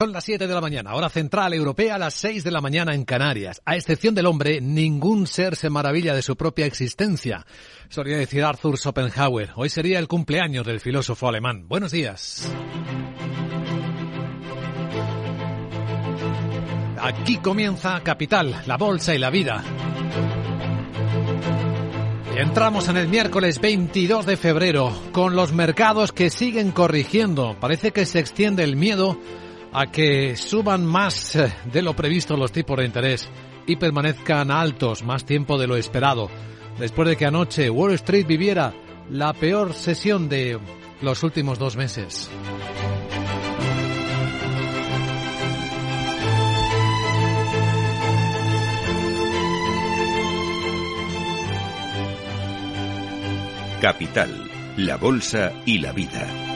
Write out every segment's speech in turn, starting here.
Son las 7 de la mañana, hora central europea, las 6 de la mañana en Canarias. A excepción del hombre, ningún ser se maravilla de su propia existencia. Solía decir Arthur Schopenhauer. Hoy sería el cumpleaños del filósofo alemán. Buenos días. Aquí comienza Capital, la bolsa y la vida. Entramos en el miércoles 22 de febrero con los mercados que siguen corrigiendo. Parece que se extiende el miedo a que suban más eh, de lo previsto los tipos de interés y permanezcan altos más tiempo de lo esperado, después de que anoche Wall Street viviera la peor sesión de los últimos dos meses. Capital, la Bolsa y la Vida.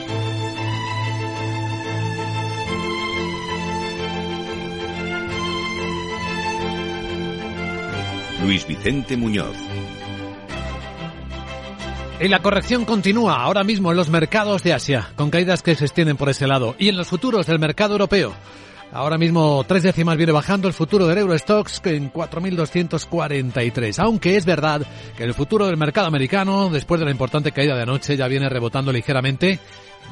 Luis Vicente Muñoz. Y la corrección continúa ahora mismo en los mercados de Asia, con caídas que se extienden por ese lado, y en los futuros del mercado europeo. Ahora mismo tres décimas viene bajando el futuro del Eurostox en 4.243, aunque es verdad que el futuro del mercado americano, después de la importante caída de anoche, ya viene rebotando ligeramente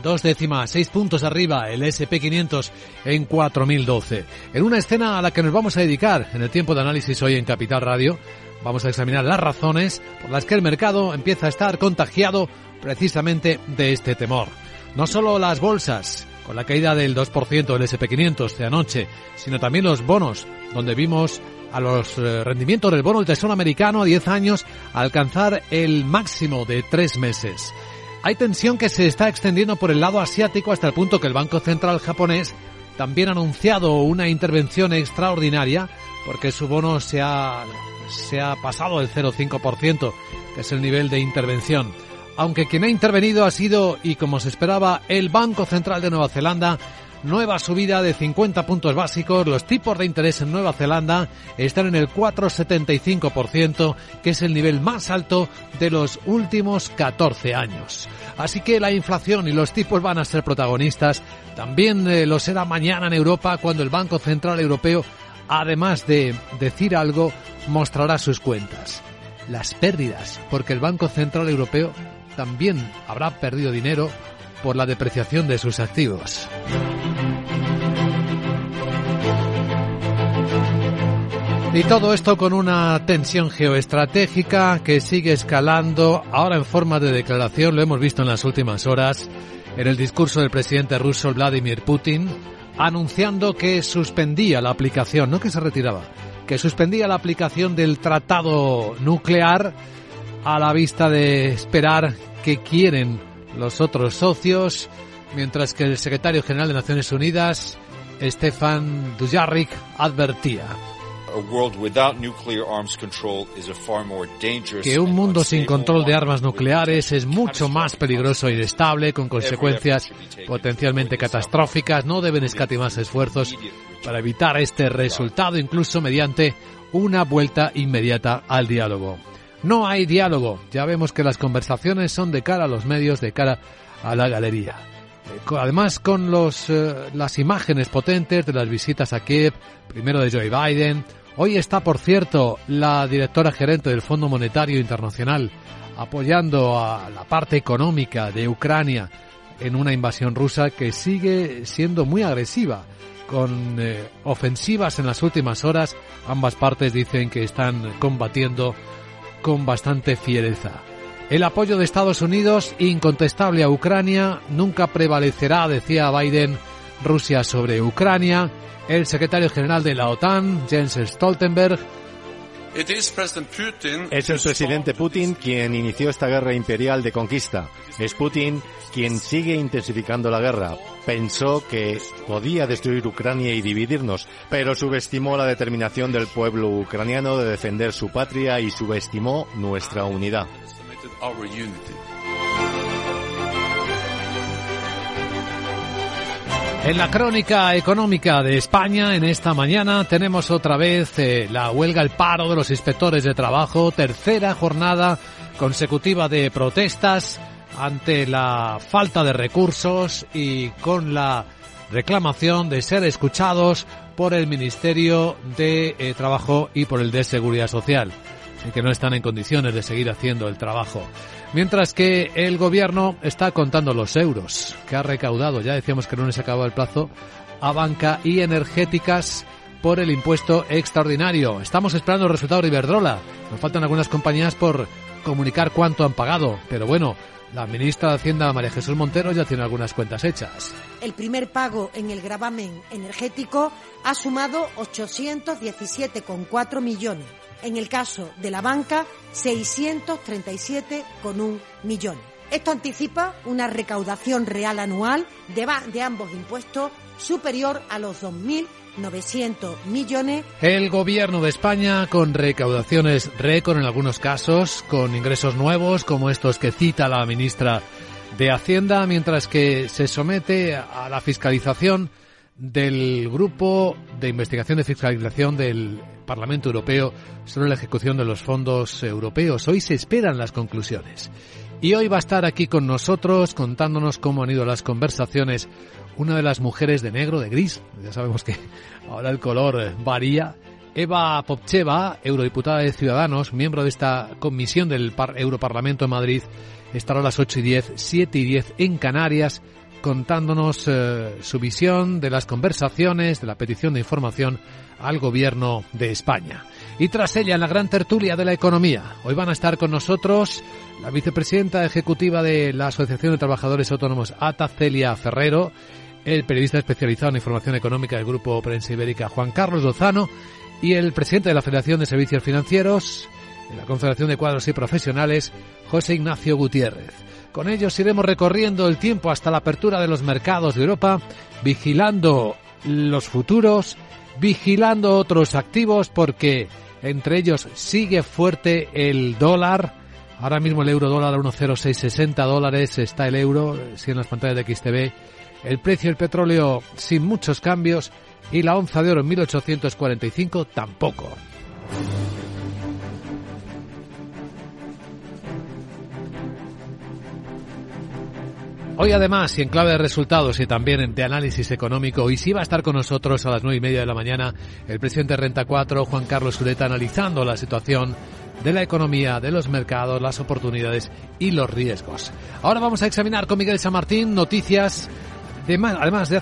Dos décimas, seis puntos arriba, el SP500 en 4012. En una escena a la que nos vamos a dedicar en el tiempo de análisis hoy en Capital Radio, vamos a examinar las razones por las que el mercado empieza a estar contagiado precisamente de este temor. No solo las bolsas, con la caída del 2% del SP500 de anoche, sino también los bonos, donde vimos a los eh, rendimientos del bono del Tesoro americano a 10 años alcanzar el máximo de tres meses. Hay tensión que se está extendiendo por el lado asiático hasta el punto que el Banco Central japonés también ha anunciado una intervención extraordinaria porque su bono se ha, se ha pasado del 0,5%, que es el nivel de intervención. Aunque quien ha intervenido ha sido, y como se esperaba, el Banco Central de Nueva Zelanda, nueva subida de 50 puntos básicos. Los tipos de interés en Nueva Zelanda están en el 4,75%, que es el nivel más alto de los últimos 14 años. Así que la inflación y los tipos van a ser protagonistas. También eh, lo será mañana en Europa cuando el Banco Central Europeo, además de decir algo, mostrará sus cuentas. Las pérdidas, porque el Banco Central Europeo también habrá perdido dinero por la depreciación de sus activos. Y todo esto con una tensión geoestratégica que sigue escalando, ahora en forma de declaración, lo hemos visto en las últimas horas, en el discurso del presidente ruso Vladimir Putin, anunciando que suspendía la aplicación, no que se retiraba, que suspendía la aplicación del tratado nuclear a la vista de esperar que quieren los otros socios, mientras que el secretario general de Naciones Unidas, Stefan Dujarric, advertía que un mundo sin control de armas nucleares es mucho más peligroso e inestable, con consecuencias potencialmente catastróficas. No deben escatimarse esfuerzos para evitar este resultado, incluso mediante una vuelta inmediata al diálogo. No hay diálogo. Ya vemos que las conversaciones son de cara a los medios, de cara a la galería. Además, con los, eh, las imágenes potentes de las visitas a Kiev, primero de Joe Biden, Hoy está, por cierto, la directora gerente del Fondo Monetario Internacional apoyando a la parte económica de Ucrania en una invasión rusa que sigue siendo muy agresiva, con eh, ofensivas en las últimas horas. Ambas partes dicen que están combatiendo con bastante fiereza. El apoyo de Estados Unidos, incontestable a Ucrania, nunca prevalecerá, decía Biden, Rusia sobre Ucrania el secretario general de la OTAN, Jens Stoltenberg, es el presidente Putin quien inició esta guerra imperial de conquista. Es Putin quien sigue intensificando la guerra. Pensó que podía destruir Ucrania y dividirnos, pero subestimó la determinación del pueblo ucraniano de defender su patria y subestimó nuestra unidad. En la crónica económica de España, en esta mañana, tenemos otra vez eh, la huelga, el paro de los inspectores de trabajo, tercera jornada consecutiva de protestas ante la falta de recursos y con la reclamación de ser escuchados por el Ministerio de eh, Trabajo y por el de Seguridad Social, que no están en condiciones de seguir haciendo el trabajo. Mientras que el gobierno está contando los euros que ha recaudado, ya decíamos que no les acababa el plazo, a banca y energéticas por el impuesto extraordinario. Estamos esperando el resultado de Iberdrola. Nos faltan algunas compañías por comunicar cuánto han pagado, pero bueno, la ministra de Hacienda, María Jesús Montero, ya tiene algunas cuentas hechas. El primer pago en el gravamen energético ha sumado 817,4 millones. En el caso de la banca, 637,1 millones. Esto anticipa una recaudación real anual de, de ambos impuestos superior a los 2.900 millones. El gobierno de España con recaudaciones récord en algunos casos, con ingresos nuevos como estos que cita la ministra de Hacienda, mientras que se somete a la fiscalización del Grupo de Investigación de Fiscalización del Parlamento Europeo sobre la ejecución de los fondos europeos. Hoy se esperan las conclusiones. Y hoy va a estar aquí con nosotros contándonos cómo han ido las conversaciones una de las mujeres de negro, de gris, ya sabemos que ahora el color varía, Eva Popcheva, eurodiputada de Ciudadanos, miembro de esta comisión del Europarlamento en Madrid, estará a las 8 y 10, 7 y 10 en Canarias, contándonos eh, su visión de las conversaciones, de la petición de información al gobierno de España. Y tras ella, en la gran tertulia de la economía, hoy van a estar con nosotros la vicepresidenta ejecutiva de la Asociación de Trabajadores Autónomos, ATA Celia Ferrero, el periodista especializado en información económica del Grupo Prensa Ibérica, Juan Carlos Lozano, y el presidente de la Federación de Servicios Financieros, de la Confederación de Cuadros y Profesionales, José Ignacio Gutiérrez. Con ellos iremos recorriendo el tiempo hasta la apertura de los mercados de Europa, vigilando los futuros, vigilando otros activos, porque entre ellos sigue fuerte el dólar. Ahora mismo el euro dólar a 1,0660 dólares está el euro, si en las pantallas de XTV el precio del petróleo sin muchos cambios y la onza de oro en 1845 tampoco. Hoy además, y en clave de resultados y también de análisis económico, y sí va a estar con nosotros a las nueve y media de la mañana el presidente de Renta 4, Juan Carlos Sureta, analizando la situación de la economía, de los mercados, las oportunidades y los riesgos. Ahora vamos a examinar con Miguel San Martín noticias además de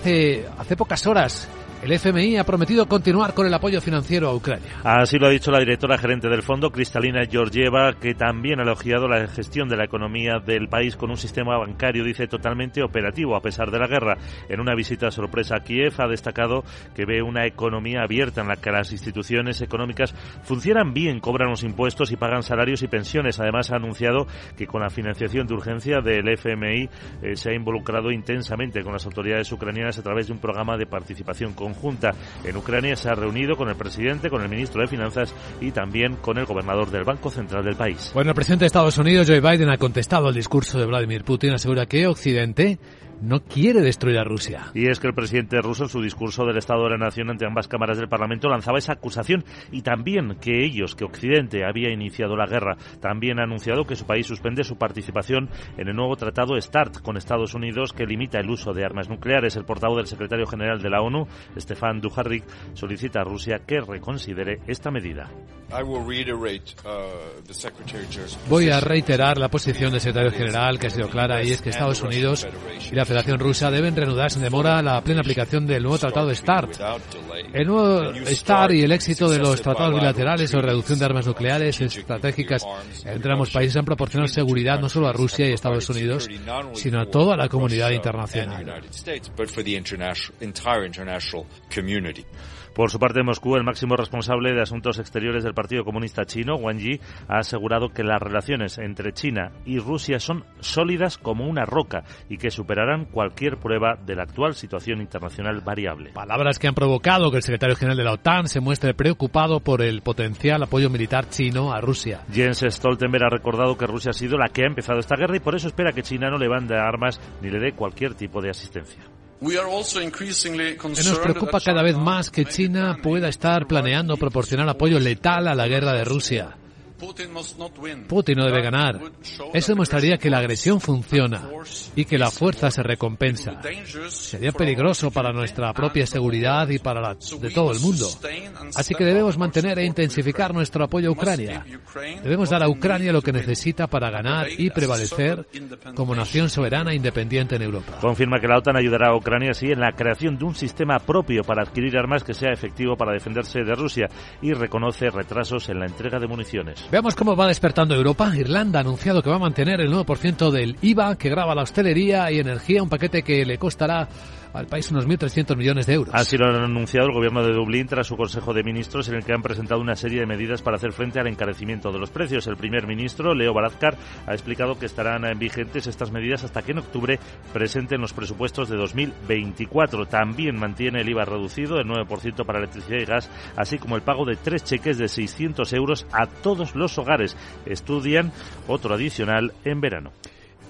hace pocas horas el FMI ha prometido continuar con el apoyo financiero a Ucrania. Así lo ha dicho la directora gerente del fondo, Cristalina Georgieva, que también ha elogiado la gestión de la economía del país con un sistema bancario, dice, totalmente operativo a pesar de la guerra. En una visita sorpresa a Kiev ha destacado que ve una economía abierta en la que las instituciones económicas funcionan bien, cobran los impuestos y pagan salarios y pensiones. Además, ha anunciado que con la financiación de urgencia del FMI eh, se ha involucrado intensamente con las autoridades ucranianas a través de un programa de participación con conjunta en Ucrania se ha reunido con el presidente, con el ministro de Finanzas y también con el gobernador del Banco Central del país. Bueno, el presidente de Estados Unidos, Joe Biden, ha contestado al discurso de Vladimir Putin, asegura que Occidente no quiere destruir a Rusia. Y es que el presidente ruso en su discurso del Estado de la Nación ante ambas cámaras del Parlamento lanzaba esa acusación y también que ellos, que Occidente había iniciado la guerra, también ha anunciado que su país suspende su participación en el nuevo tratado START con Estados Unidos que limita el uso de armas nucleares. El portavoz del secretario general de la ONU, Stefan Dujarric, solicita a Rusia que reconsidere esta medida. Uh, Voy a reiterar la posición del secretario general que ha sido clara y es que Estados Unidos y la Federación Rusa deben reanudar sin demora la plena aplicación del nuevo tratado START. El nuevo START y el éxito de los tratados bilaterales o reducción de armas nucleares estratégicas entre ambos países han proporcionado seguridad no solo a Rusia y Estados Unidos, sino a toda la comunidad internacional. Por su parte, en Moscú, el máximo responsable de asuntos exteriores del Partido Comunista Chino, Wang Yi, ha asegurado que las relaciones entre China y Rusia son sólidas como una roca y que superarán cualquier prueba de la actual situación internacional variable. Palabras que han provocado que el secretario general de la OTAN se muestre preocupado por el potencial apoyo militar chino a Rusia. Jens Stoltenberg ha recordado que Rusia ha sido la que ha empezado esta guerra y por eso espera que China no le bande armas ni le dé cualquier tipo de asistencia. Nos preocupa cada vez más que China pueda estar planeando proporcionar apoyo letal a la guerra de Rusia. Putin no debe ganar. Eso demostraría que la agresión funciona y que la fuerza se recompensa. Sería peligroso para nuestra propia seguridad y para la de todo el mundo. Así que debemos mantener e intensificar nuestro apoyo a Ucrania. Debemos dar a Ucrania lo que necesita para ganar y prevalecer como nación soberana e independiente en Europa. Confirma que la OTAN ayudará a Ucrania así en la creación de un sistema propio para adquirir armas que sea efectivo para defenderse de Rusia y reconoce retrasos en la entrega de municiones. Veamos cómo va despertando Europa. Irlanda ha anunciado que va a mantener el 9% del IVA que graba la hostelería y energía, un paquete que le costará al país unos 1.300 millones de euros. Así lo han anunciado el gobierno de Dublín tras su Consejo de Ministros en el que han presentado una serie de medidas para hacer frente al encarecimiento de los precios. El primer ministro, Leo Varadkar, ha explicado que estarán vigentes estas medidas hasta que en octubre presenten los presupuestos de 2024. También mantiene el IVA reducido, el 9% para electricidad y gas, así como el pago de tres cheques de 600 euros a todos los hogares. Estudian otro adicional en verano.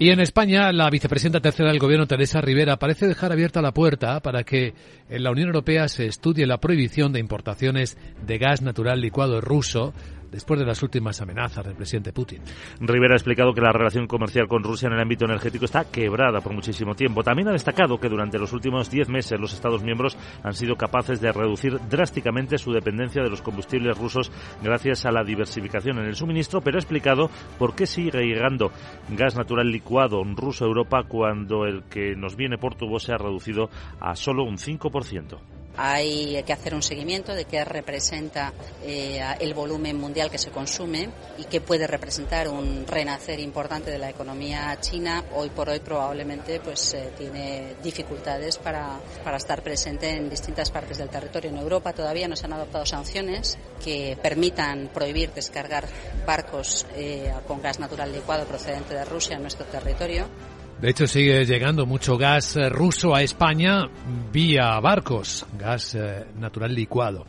Y en España, la vicepresidenta tercera del Gobierno, Teresa Rivera, parece dejar abierta la puerta para que en la Unión Europea se estudie la prohibición de importaciones de gas natural licuado ruso después de las últimas amenazas del presidente Putin. Rivera ha explicado que la relación comercial con Rusia en el ámbito energético está quebrada por muchísimo tiempo. También ha destacado que durante los últimos diez meses los Estados miembros han sido capaces de reducir drásticamente su dependencia de los combustibles rusos gracias a la diversificación en el suministro, pero ha explicado por qué sigue llegando gas natural licuado ruso a Europa cuando el que nos viene por tubo se ha reducido a solo un 5%. Hay que hacer un seguimiento de qué representa eh, el volumen mundial que se consume y qué puede representar un renacer importante de la economía china. Hoy por hoy probablemente pues eh, tiene dificultades para, para estar presente en distintas partes del territorio. En Europa todavía no se han adoptado sanciones que permitan prohibir descargar barcos eh, con gas natural licuado procedente de Rusia en nuestro territorio. De hecho, sigue llegando mucho gas eh, ruso a España vía barcos, gas eh, natural licuado.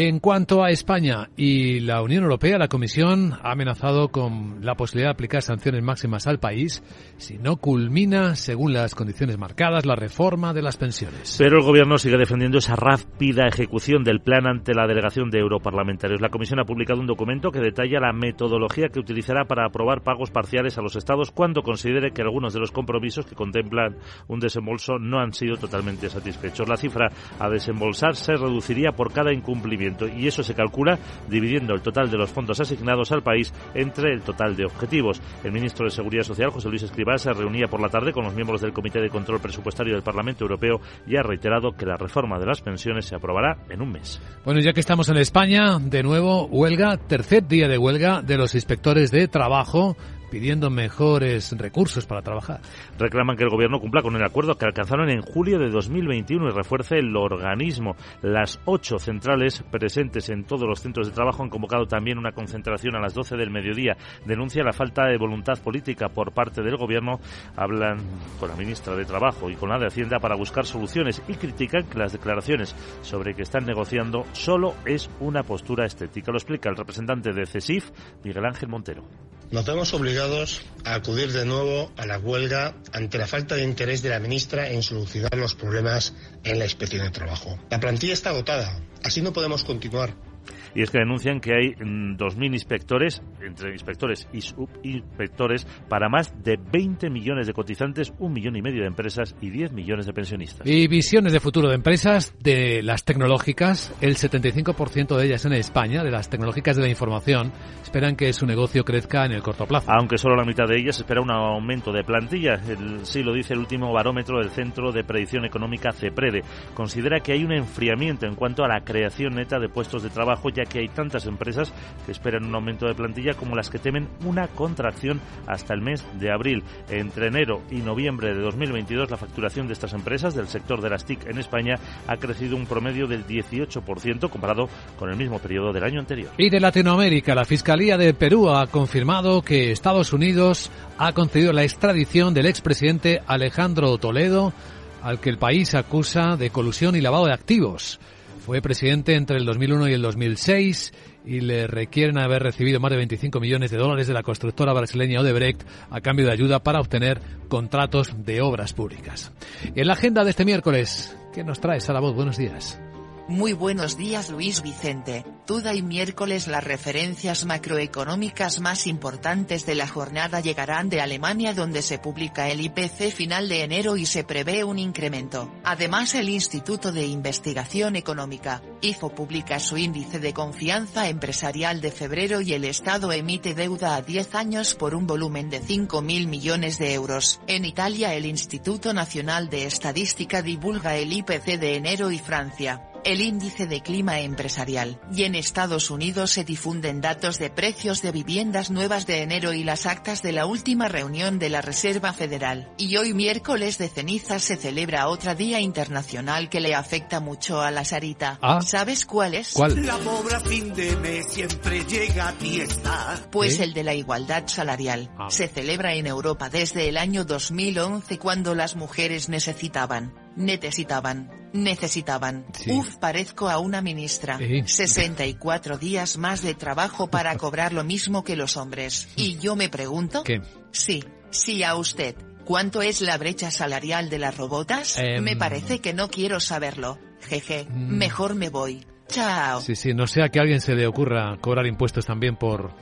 En cuanto a España y la Unión Europea, la Comisión ha amenazado con la posibilidad de aplicar sanciones máximas al país si no culmina, según las condiciones marcadas, la reforma de las pensiones. Pero el Gobierno sigue defendiendo esa rápida ejecución del plan ante la delegación de europarlamentarios. La Comisión ha publicado un documento que detalla la metodología que utilizará para aprobar pagos parciales a los Estados cuando considere que algunos de los compromisos que contemplan un desembolso no han sido totalmente satisfechos. La cifra a desembolsar se reduciría por cada incumplimiento y eso se calcula dividiendo el total de los fondos asignados al país entre el total de objetivos. El ministro de Seguridad Social, José Luis Escribá, se reunía por la tarde con los miembros del Comité de Control Presupuestario del Parlamento Europeo y ha reiterado que la reforma de las pensiones se aprobará en un mes. Bueno, ya que estamos en España, de nuevo huelga, tercer día de huelga de los inspectores de trabajo pidiendo mejores recursos para trabajar. Reclaman que el gobierno cumpla con el acuerdo que alcanzaron en julio de 2021 y refuerce el organismo. Las ocho centrales presentes en todos los centros de trabajo han convocado también una concentración a las 12 del mediodía. Denuncia la falta de voluntad política por parte del gobierno. Hablan con la ministra de Trabajo y con la de Hacienda para buscar soluciones y critican que las declaraciones sobre que están negociando solo es una postura estética. Lo explica el representante de CESIF, Miguel Ángel Montero. Nos vemos obligados a acudir de nuevo a la huelga ante la falta de interés de la ministra en solucionar los problemas en la inspección de trabajo. La plantilla está agotada, así no podemos continuar y es que denuncian que hay 2.000 mm, inspectores, entre inspectores y subinspectores, para más de 20 millones de cotizantes, un millón y medio de empresas y 10 millones de pensionistas. Y visiones de futuro de empresas, de las tecnológicas, el 75% de ellas en España, de las tecnológicas de la información, esperan que su negocio crezca en el corto plazo. Aunque solo la mitad de ellas espera un aumento de plantilla, sí lo dice el último barómetro del Centro de Predicción Económica CEPREDE. Considera que hay un enfriamiento en cuanto a la creación neta de puestos de trabajo, ya que hay tantas empresas que esperan un aumento de plantilla como las que temen una contracción hasta el mes de abril. Entre enero y noviembre de 2022, la facturación de estas empresas del sector de las TIC en España ha crecido un promedio del 18% comparado con el mismo periodo del año anterior. Y de Latinoamérica, la Fiscalía de Perú ha confirmado que Estados Unidos ha concedido la extradición del expresidente Alejandro Toledo, al que el país acusa de colusión y lavado de activos. Fue presidente entre el 2001 y el 2006 y le requieren haber recibido más de 25 millones de dólares de la constructora brasileña Odebrecht a cambio de ayuda para obtener contratos de obras públicas. En la agenda de este miércoles, ¿qué nos trae Sara Voz? Buenos días. Muy buenos días Luis Vicente. Tuda y miércoles las referencias macroeconómicas más importantes de la jornada llegarán de Alemania donde se publica el IPC final de enero y se prevé un incremento. Además el Instituto de Investigación Económica, IFO publica su índice de confianza empresarial de febrero y el Estado emite deuda a 10 años por un volumen de 5.000 millones de euros. En Italia el Instituto Nacional de Estadística divulga el IPC de enero y Francia el índice de clima empresarial, y en Estados Unidos se difunden datos de precios de viviendas nuevas de enero y las actas de la última reunión de la Reserva Federal. Y hoy miércoles de ceniza se celebra otra día internacional que le afecta mucho a la Sarita. Ah. ¿Sabes cuál es? ¿Cuál? La pobre fin de mes siempre llega y está. Pues ¿Eh? el de la igualdad salarial. Ah. Se celebra en Europa desde el año 2011 cuando las mujeres necesitaban, necesitaban, necesitaban. Sí. Uf, parezco a una ministra. Sí. 64 días más de trabajo para cobrar lo mismo que los hombres. Y yo me pregunto. ¿Qué? Sí, sí a usted. ¿Cuánto es la brecha salarial de las robotas? Em. Me parece que no quiero saberlo. Jeje, Mm. mejor me voy. Chao. Sí, sí, no sea que a alguien se le ocurra cobrar impuestos también por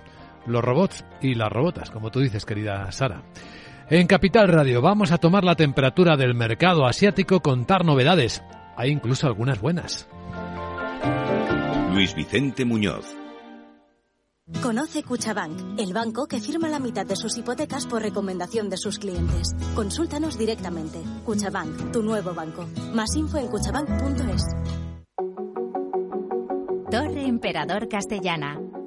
los robots y las robotas, como tú dices, querida Sara. En Capital Radio vamos a tomar la temperatura del mercado asiático, contar novedades. Hay incluso algunas buenas. Luis Vicente Muñoz. Conoce Cuchabank, el banco que firma la mitad de sus hipotecas por recomendación de sus clientes. Consúltanos directamente. Cuchabank, tu nuevo banco. Más info en cuchabank.es. Torre Emperador Castellana.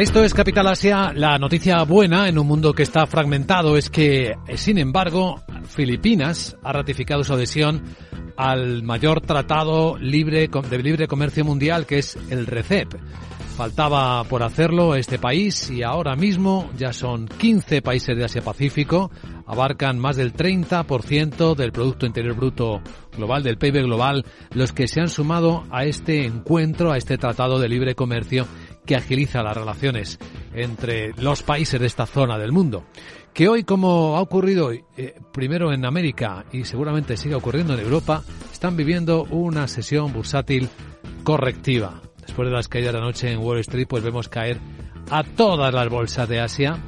Esto es Capital Asia. La noticia buena en un mundo que está fragmentado es que, sin embargo, Filipinas ha ratificado su adhesión al mayor tratado libre de libre comercio mundial que es el RCEP. Faltaba por hacerlo este país y ahora mismo ya son 15 países de Asia Pacífico, abarcan más del 30% del Producto Interior Bruto global, del PIB global, los que se han sumado a este encuentro, a este tratado de libre comercio que agiliza las relaciones entre los países de esta zona del mundo. Que hoy, como ha ocurrido eh, primero en América y seguramente sigue ocurriendo en Europa, están viviendo una sesión bursátil correctiva. Después de las caídas de la noche en Wall Street, pues vemos caer a todas las bolsas de Asia.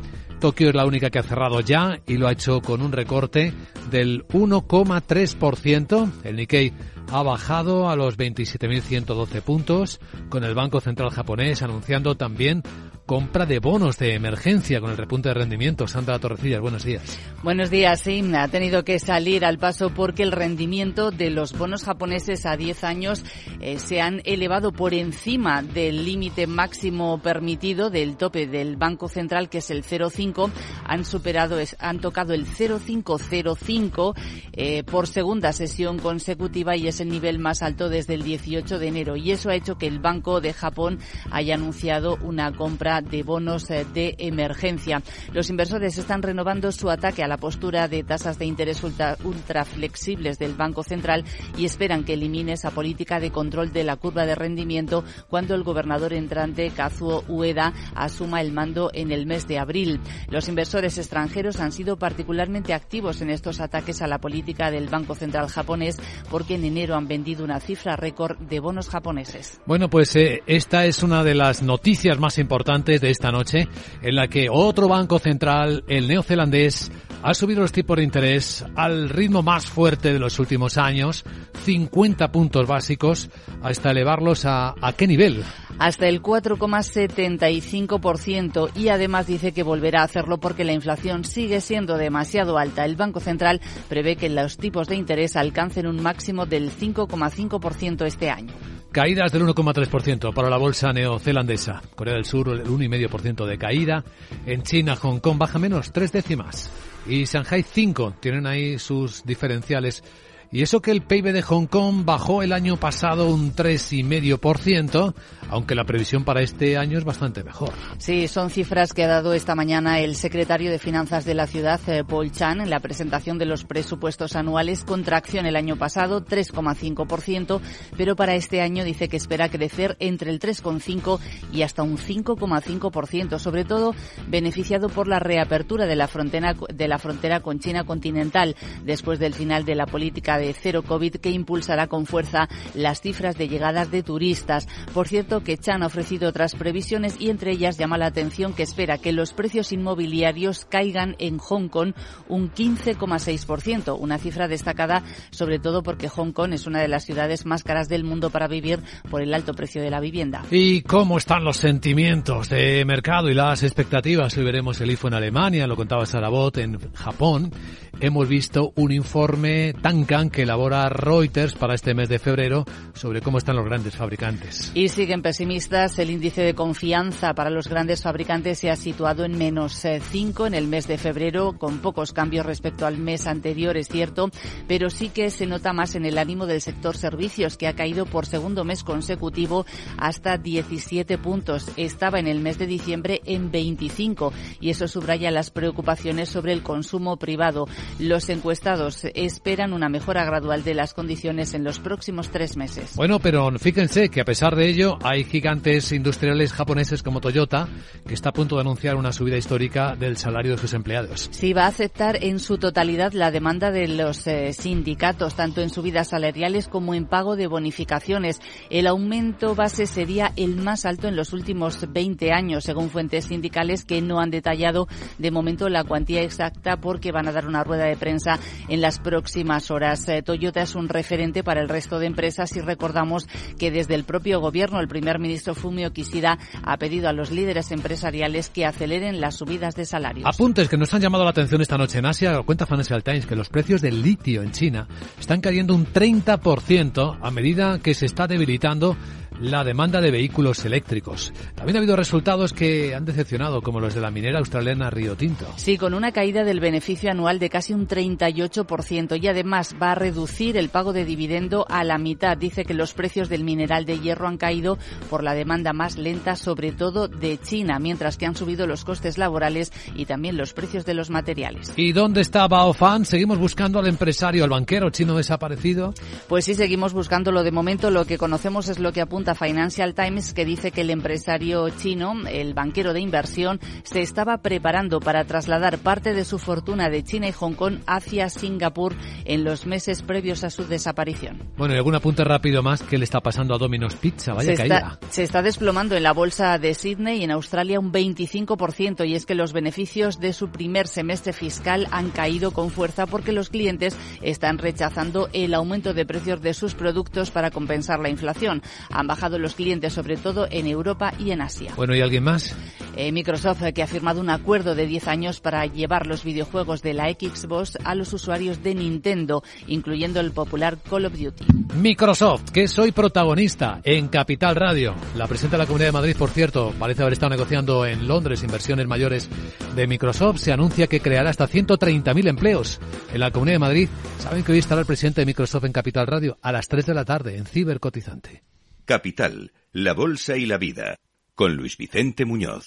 Tokio es la única que ha cerrado ya y lo ha hecho con un recorte del 1,3%. El Nikkei ha bajado a los 27.112 puntos, con el Banco Central japonés anunciando también compra de bonos de emergencia con el repunte de rendimiento. Sandra Torrecillas, buenos días. Buenos días, sí. Ha tenido que salir al paso porque el rendimiento de los bonos japoneses a 10 años eh, se han elevado por encima del límite máximo permitido del tope del Banco Central, que es el 0,5. Han superado, es, han tocado el 0,505 eh, por segunda sesión consecutiva y es el nivel más alto desde el 18 de enero. Y eso ha hecho que el Banco de Japón haya anunciado una compra compra de bonos eh, de emergencia. Los inversores están renovando su ataque a la postura de tasas de interés ultra, ultra flexibles del Banco Central y esperan que elimine esa política de control de la curva de rendimiento cuando el gobernador entrante Kazuo Ueda asuma el mando en el mes de abril. Los inversores extranjeros han sido particularmente activos en estos ataques a la política del Banco Central japonés porque en enero han vendido una cifra récord de bonos japoneses. Bueno, pues eh, esta es una de las noticias más importantes de esta noche en la que otro banco central, el neozelandés, ha subido los tipos de interés al ritmo más fuerte de los últimos años, 50 puntos básicos, hasta elevarlos a, a qué nivel? hasta el 4,75% y además dice que volverá a hacerlo porque la inflación sigue siendo demasiado alta. El Banco Central prevé que los tipos de interés alcancen un máximo del 5,5% este año. Caídas del 1,3% para la bolsa neozelandesa. Corea del Sur el 1,5% de caída. En China, Hong Kong baja menos tres décimas. Y Shanghai 5 tienen ahí sus diferenciales y eso que el PIB de Hong Kong bajó el año pasado un 3,5%, aunque la previsión para este año es bastante mejor. Sí, son cifras que ha dado esta mañana el secretario de Finanzas de la ciudad, eh, Paul Chan, en la presentación de los presupuestos anuales. Contracción el año pasado, 3,5%, pero para este año dice que espera crecer entre el 3,5% y hasta un 5,5%, sobre todo beneficiado por la reapertura de la frontera, de la frontera con China continental después del final de la política de cero COVID que impulsará con fuerza las cifras de llegadas de turistas. Por cierto, que Chan ha ofrecido otras previsiones y entre ellas llama la atención que espera que los precios inmobiliarios caigan en Hong Kong un 15,6%, una cifra destacada sobre todo porque Hong Kong es una de las ciudades más caras del mundo para vivir por el alto precio de la vivienda. ¿Y cómo están los sentimientos de mercado y las expectativas? Hoy veremos el IFO en Alemania, lo contaba Sarabot en Japón. Hemos visto un informe Tankan que elabora Reuters para este mes de febrero sobre cómo están los grandes fabricantes. Y siguen pesimistas. El índice de confianza para los grandes fabricantes se ha situado en menos 5 eh, en el mes de febrero, con pocos cambios respecto al mes anterior, es cierto, pero sí que se nota más en el ánimo del sector servicios, que ha caído por segundo mes consecutivo hasta 17 puntos. Estaba en el mes de diciembre en 25 y eso subraya las preocupaciones sobre el consumo privado. Los encuestados esperan una mejora gradual de las condiciones en los próximos tres meses. Bueno, pero fíjense que a pesar de ello hay gigantes industriales japoneses como Toyota que está a punto de anunciar una subida histórica del salario de sus empleados. Sí, va a aceptar en su totalidad la demanda de los eh, sindicatos, tanto en subidas salariales como en pago de bonificaciones. El aumento base sería el más alto en los últimos 20 años, según fuentes sindicales que no han detallado de momento la cuantía exacta porque van a dar una rueda de prensa en las próximas horas. Eh, Toyota es un referente para el resto de empresas y recordamos que desde el propio gobierno el primer ministro Fumio Kishida ha pedido a los líderes empresariales que aceleren las subidas de salarios. Apuntes que nos han llamado la atención esta noche en Asia. Cuenta Financial Times que los precios del litio en China están cayendo un 30% a medida que se está debilitando la demanda de vehículos eléctricos. También ha habido resultados que han decepcionado, como los de la minera australiana Río Tinto. Sí, con una caída del beneficio anual de casi un 38% y además va a reducir el pago de dividendo a la mitad. Dice que los precios del mineral de hierro han caído por la demanda más lenta, sobre todo de China, mientras que han subido los costes laborales y también los precios de los materiales. ¿Y dónde está Baofan? ¿Seguimos buscando al empresario, al banquero chino desaparecido? Pues sí, seguimos buscándolo. De momento lo que conocemos es lo que apunta Financial Times que dice que el empresario chino, el banquero de inversión, se estaba preparando para trasladar parte de su fortuna de China y Hong Kong hacia Singapur en los meses previos a su desaparición. Bueno, y algún apunte rápido más que le está pasando a Domino's Pizza, vaya se caída. Está, se está desplomando en la bolsa de Sydney y en Australia un 25% y es que los beneficios de su primer semestre fiscal han caído con fuerza porque los clientes están rechazando el aumento de precios de sus productos para compensar la inflación. Han bajado los clientes, sobre todo en Europa y en Asia. Bueno, ¿y alguien más? Eh, Microsoft, que ha firmado un acuerdo de 10 años para llevar los videojuegos de la Xbox a los usuarios de Nintendo, incluyendo el popular Call of Duty. Microsoft, que soy protagonista en Capital Radio. La presenta la Comunidad de Madrid, por cierto, parece haber estado negociando en Londres inversiones mayores de Microsoft. Se anuncia que creará hasta 130.000 empleos en la Comunidad de Madrid. Saben que hoy estará el presidente de Microsoft en Capital Radio a las 3 de la tarde en Cibercotizante. Capital, la Bolsa y la Vida. con Luis Vicente Muñoz.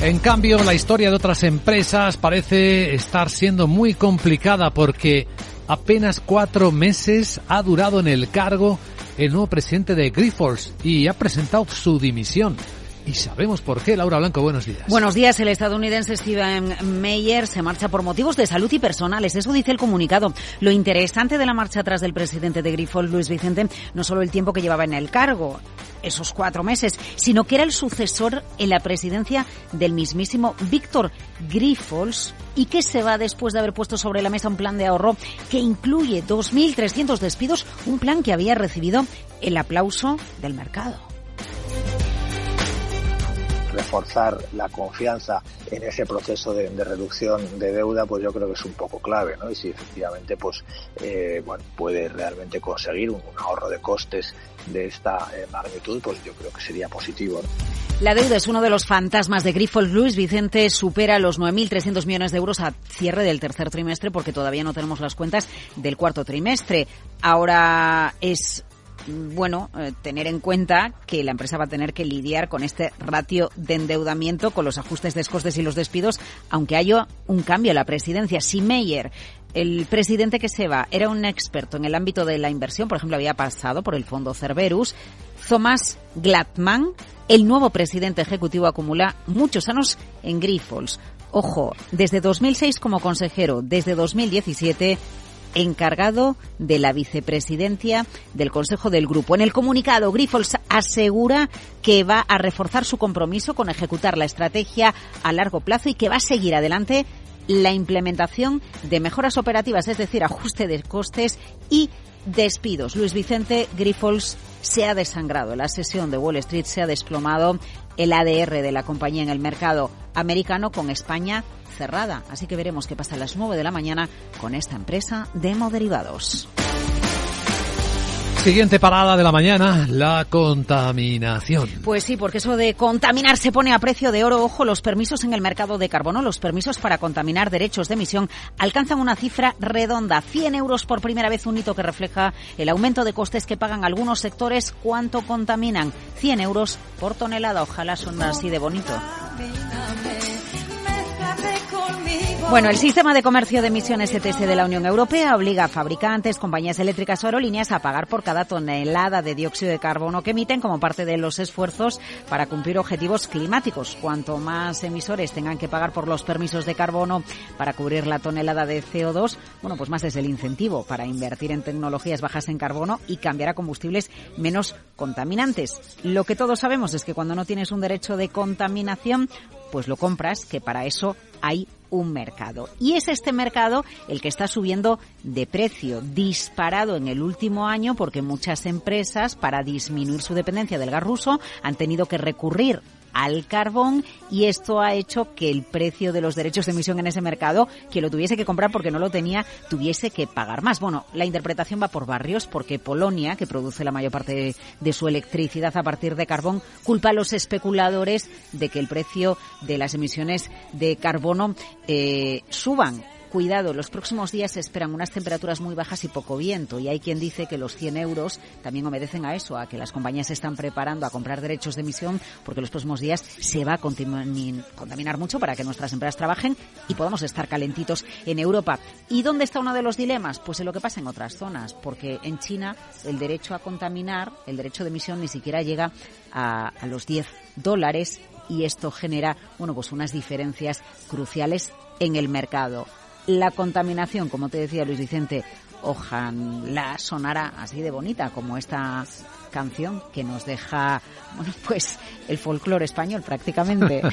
En cambio, la historia de otras empresas parece estar siendo muy complicada porque apenas cuatro meses ha durado en el cargo el nuevo presidente de Grifols y ha presentado su dimisión. Y sabemos por qué. Laura Blanco, buenos días. Buenos días. El estadounidense Steven Meyer se marcha por motivos de salud y personales. Eso dice el comunicado. Lo interesante de la marcha atrás del presidente de Grifols, Luis Vicente, no solo el tiempo que llevaba en el cargo, esos cuatro meses, sino que era el sucesor en la presidencia del mismísimo Víctor Grifols y que se va después de haber puesto sobre la mesa un plan de ahorro que incluye 2.300 despidos, un plan que había recibido el aplauso del mercado reforzar la confianza en ese proceso de, reducción de deuda, pues yo creo que es un poco clave, ¿no? Y si efectivamente, pues, eh, bueno, puede realmente conseguir un, ahorro de costes de esta eh, magnitud, pues yo creo que sería positivo. La deuda es uno de los fantasmas de Grifols. Luis Vicente supera los 9.300 millones de euros a cierre del tercer trimestre porque todavía no tenemos las cuentas del cuarto trimestre. Ahora es bueno, eh, tener en cuenta que la empresa va a tener que lidiar con este ratio de endeudamiento, con los ajustes de costes y los despidos, aunque haya un cambio en la presidencia. Si Meyer el presidente que se va era un experto en el ámbito de la inversión, por ejemplo, había pasado por el fondo Cerberus. Thomas Gladman, el nuevo presidente ejecutivo, acumula muchos años en Grifols. Ojo, desde 2006 como consejero, desde 2017 encargado de la vicepresidencia del Consejo del Grupo. En el comunicado, Grifols asegura que va a reforzar su compromiso con ejecutar la estrategia a largo plazo y que va a seguir adelante la implementación de mejoras operativas, es decir, ajuste de costes y despidos. Luis Vicente Grifols se ha desangrado. La sesión de Wall Street se ha desplomado el ADR de la compañía en el mercado americano con España cerrada. Así que veremos qué pasa a las 9 de la mañana con esta empresa de hemoderivados. Siguiente parada de la mañana, la contaminación. Pues sí, porque eso de contaminar se pone a precio de oro. Ojo, los permisos en el mercado de carbono, los permisos para contaminar derechos de emisión alcanzan una cifra redonda, 100 euros por primera vez, un hito que refleja el aumento de costes que pagan algunos sectores. ¿Cuánto contaminan? 100 euros por tonelada. Ojalá son así de bonito. Bueno, el sistema de comercio de emisiones ETS de la Unión Europea obliga a fabricantes, compañías eléctricas o aerolíneas a pagar por cada tonelada de dióxido de carbono que emiten como parte de los esfuerzos para cumplir objetivos climáticos. Cuanto más emisores tengan que pagar por los permisos de carbono para cubrir la tonelada de CO2, bueno, pues más es el incentivo para invertir en tecnologías bajas en carbono y cambiar a combustibles menos contaminantes. Lo que todos sabemos es que cuando no tienes un derecho de contaminación, pues lo compras, que para eso hay un mercado. Y es este mercado el que está subiendo de precio, disparado en el último año porque muchas empresas, para disminuir su dependencia del gas ruso, han tenido que recurrir al carbón y esto ha hecho que el precio de los derechos de emisión en ese mercado, quien lo tuviese que comprar porque no lo tenía, tuviese que pagar más. Bueno, la interpretación va por barrios porque Polonia, que produce la mayor parte de, su electricidad a partir de carbón, culpa a los especuladores de que el precio de las emisiones de carbono eh, suban Cuidado, los próximos días se esperan unas temperaturas muy bajas y poco viento y hay quien dice que los 100 euros también obedecen a eso, a que las compañías se están preparando a comprar derechos de emisión porque los próximos días se va a contaminar mucho para que nuestras empresas trabajen y podamos estar calentitos en Europa. ¿Y dónde está uno de los dilemas? Pues en lo que pasa en otras zonas, porque en China el derecho a contaminar, el derecho de emisión ni siquiera llega a, a los 10 dólares y esto genera, bueno, pues unas diferencias cruciales en el mercado la contaminación, como te decía Luis Vicente, ojalá sonara así de bonita como esta canción que nos deja, bueno, pues el folclore español prácticamente.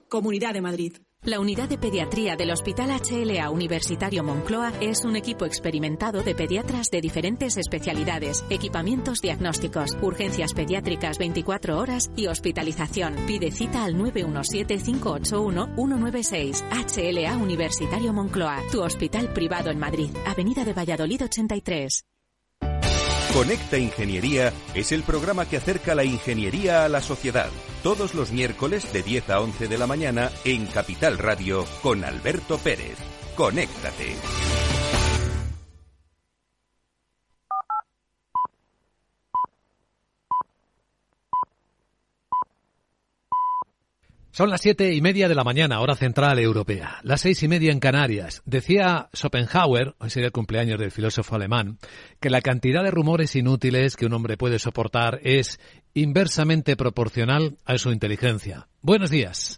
Comunidad de Madrid. La unidad de pediatría del Hospital HLA Universitario Moncloa es un equipo experimentado de pediatras de diferentes especialidades, equipamientos diagnósticos, urgencias pediátricas 24 horas y hospitalización. Pide cita al 917-581-196. HLA Universitario Moncloa, tu hospital privado en Madrid, Avenida de Valladolid 83. Conecta Ingeniería es el programa que acerca la ingeniería a la sociedad. Todos los miércoles de 10 a 11 de la mañana en Capital Radio con Alberto Pérez. Conéctate. Son las siete y media de la mañana, hora central europea. Las seis y media en Canarias. Decía Schopenhauer, hoy sería el cumpleaños del filósofo alemán, que la cantidad de rumores inútiles que un hombre puede soportar es inversamente proporcional a su inteligencia. Buenos días.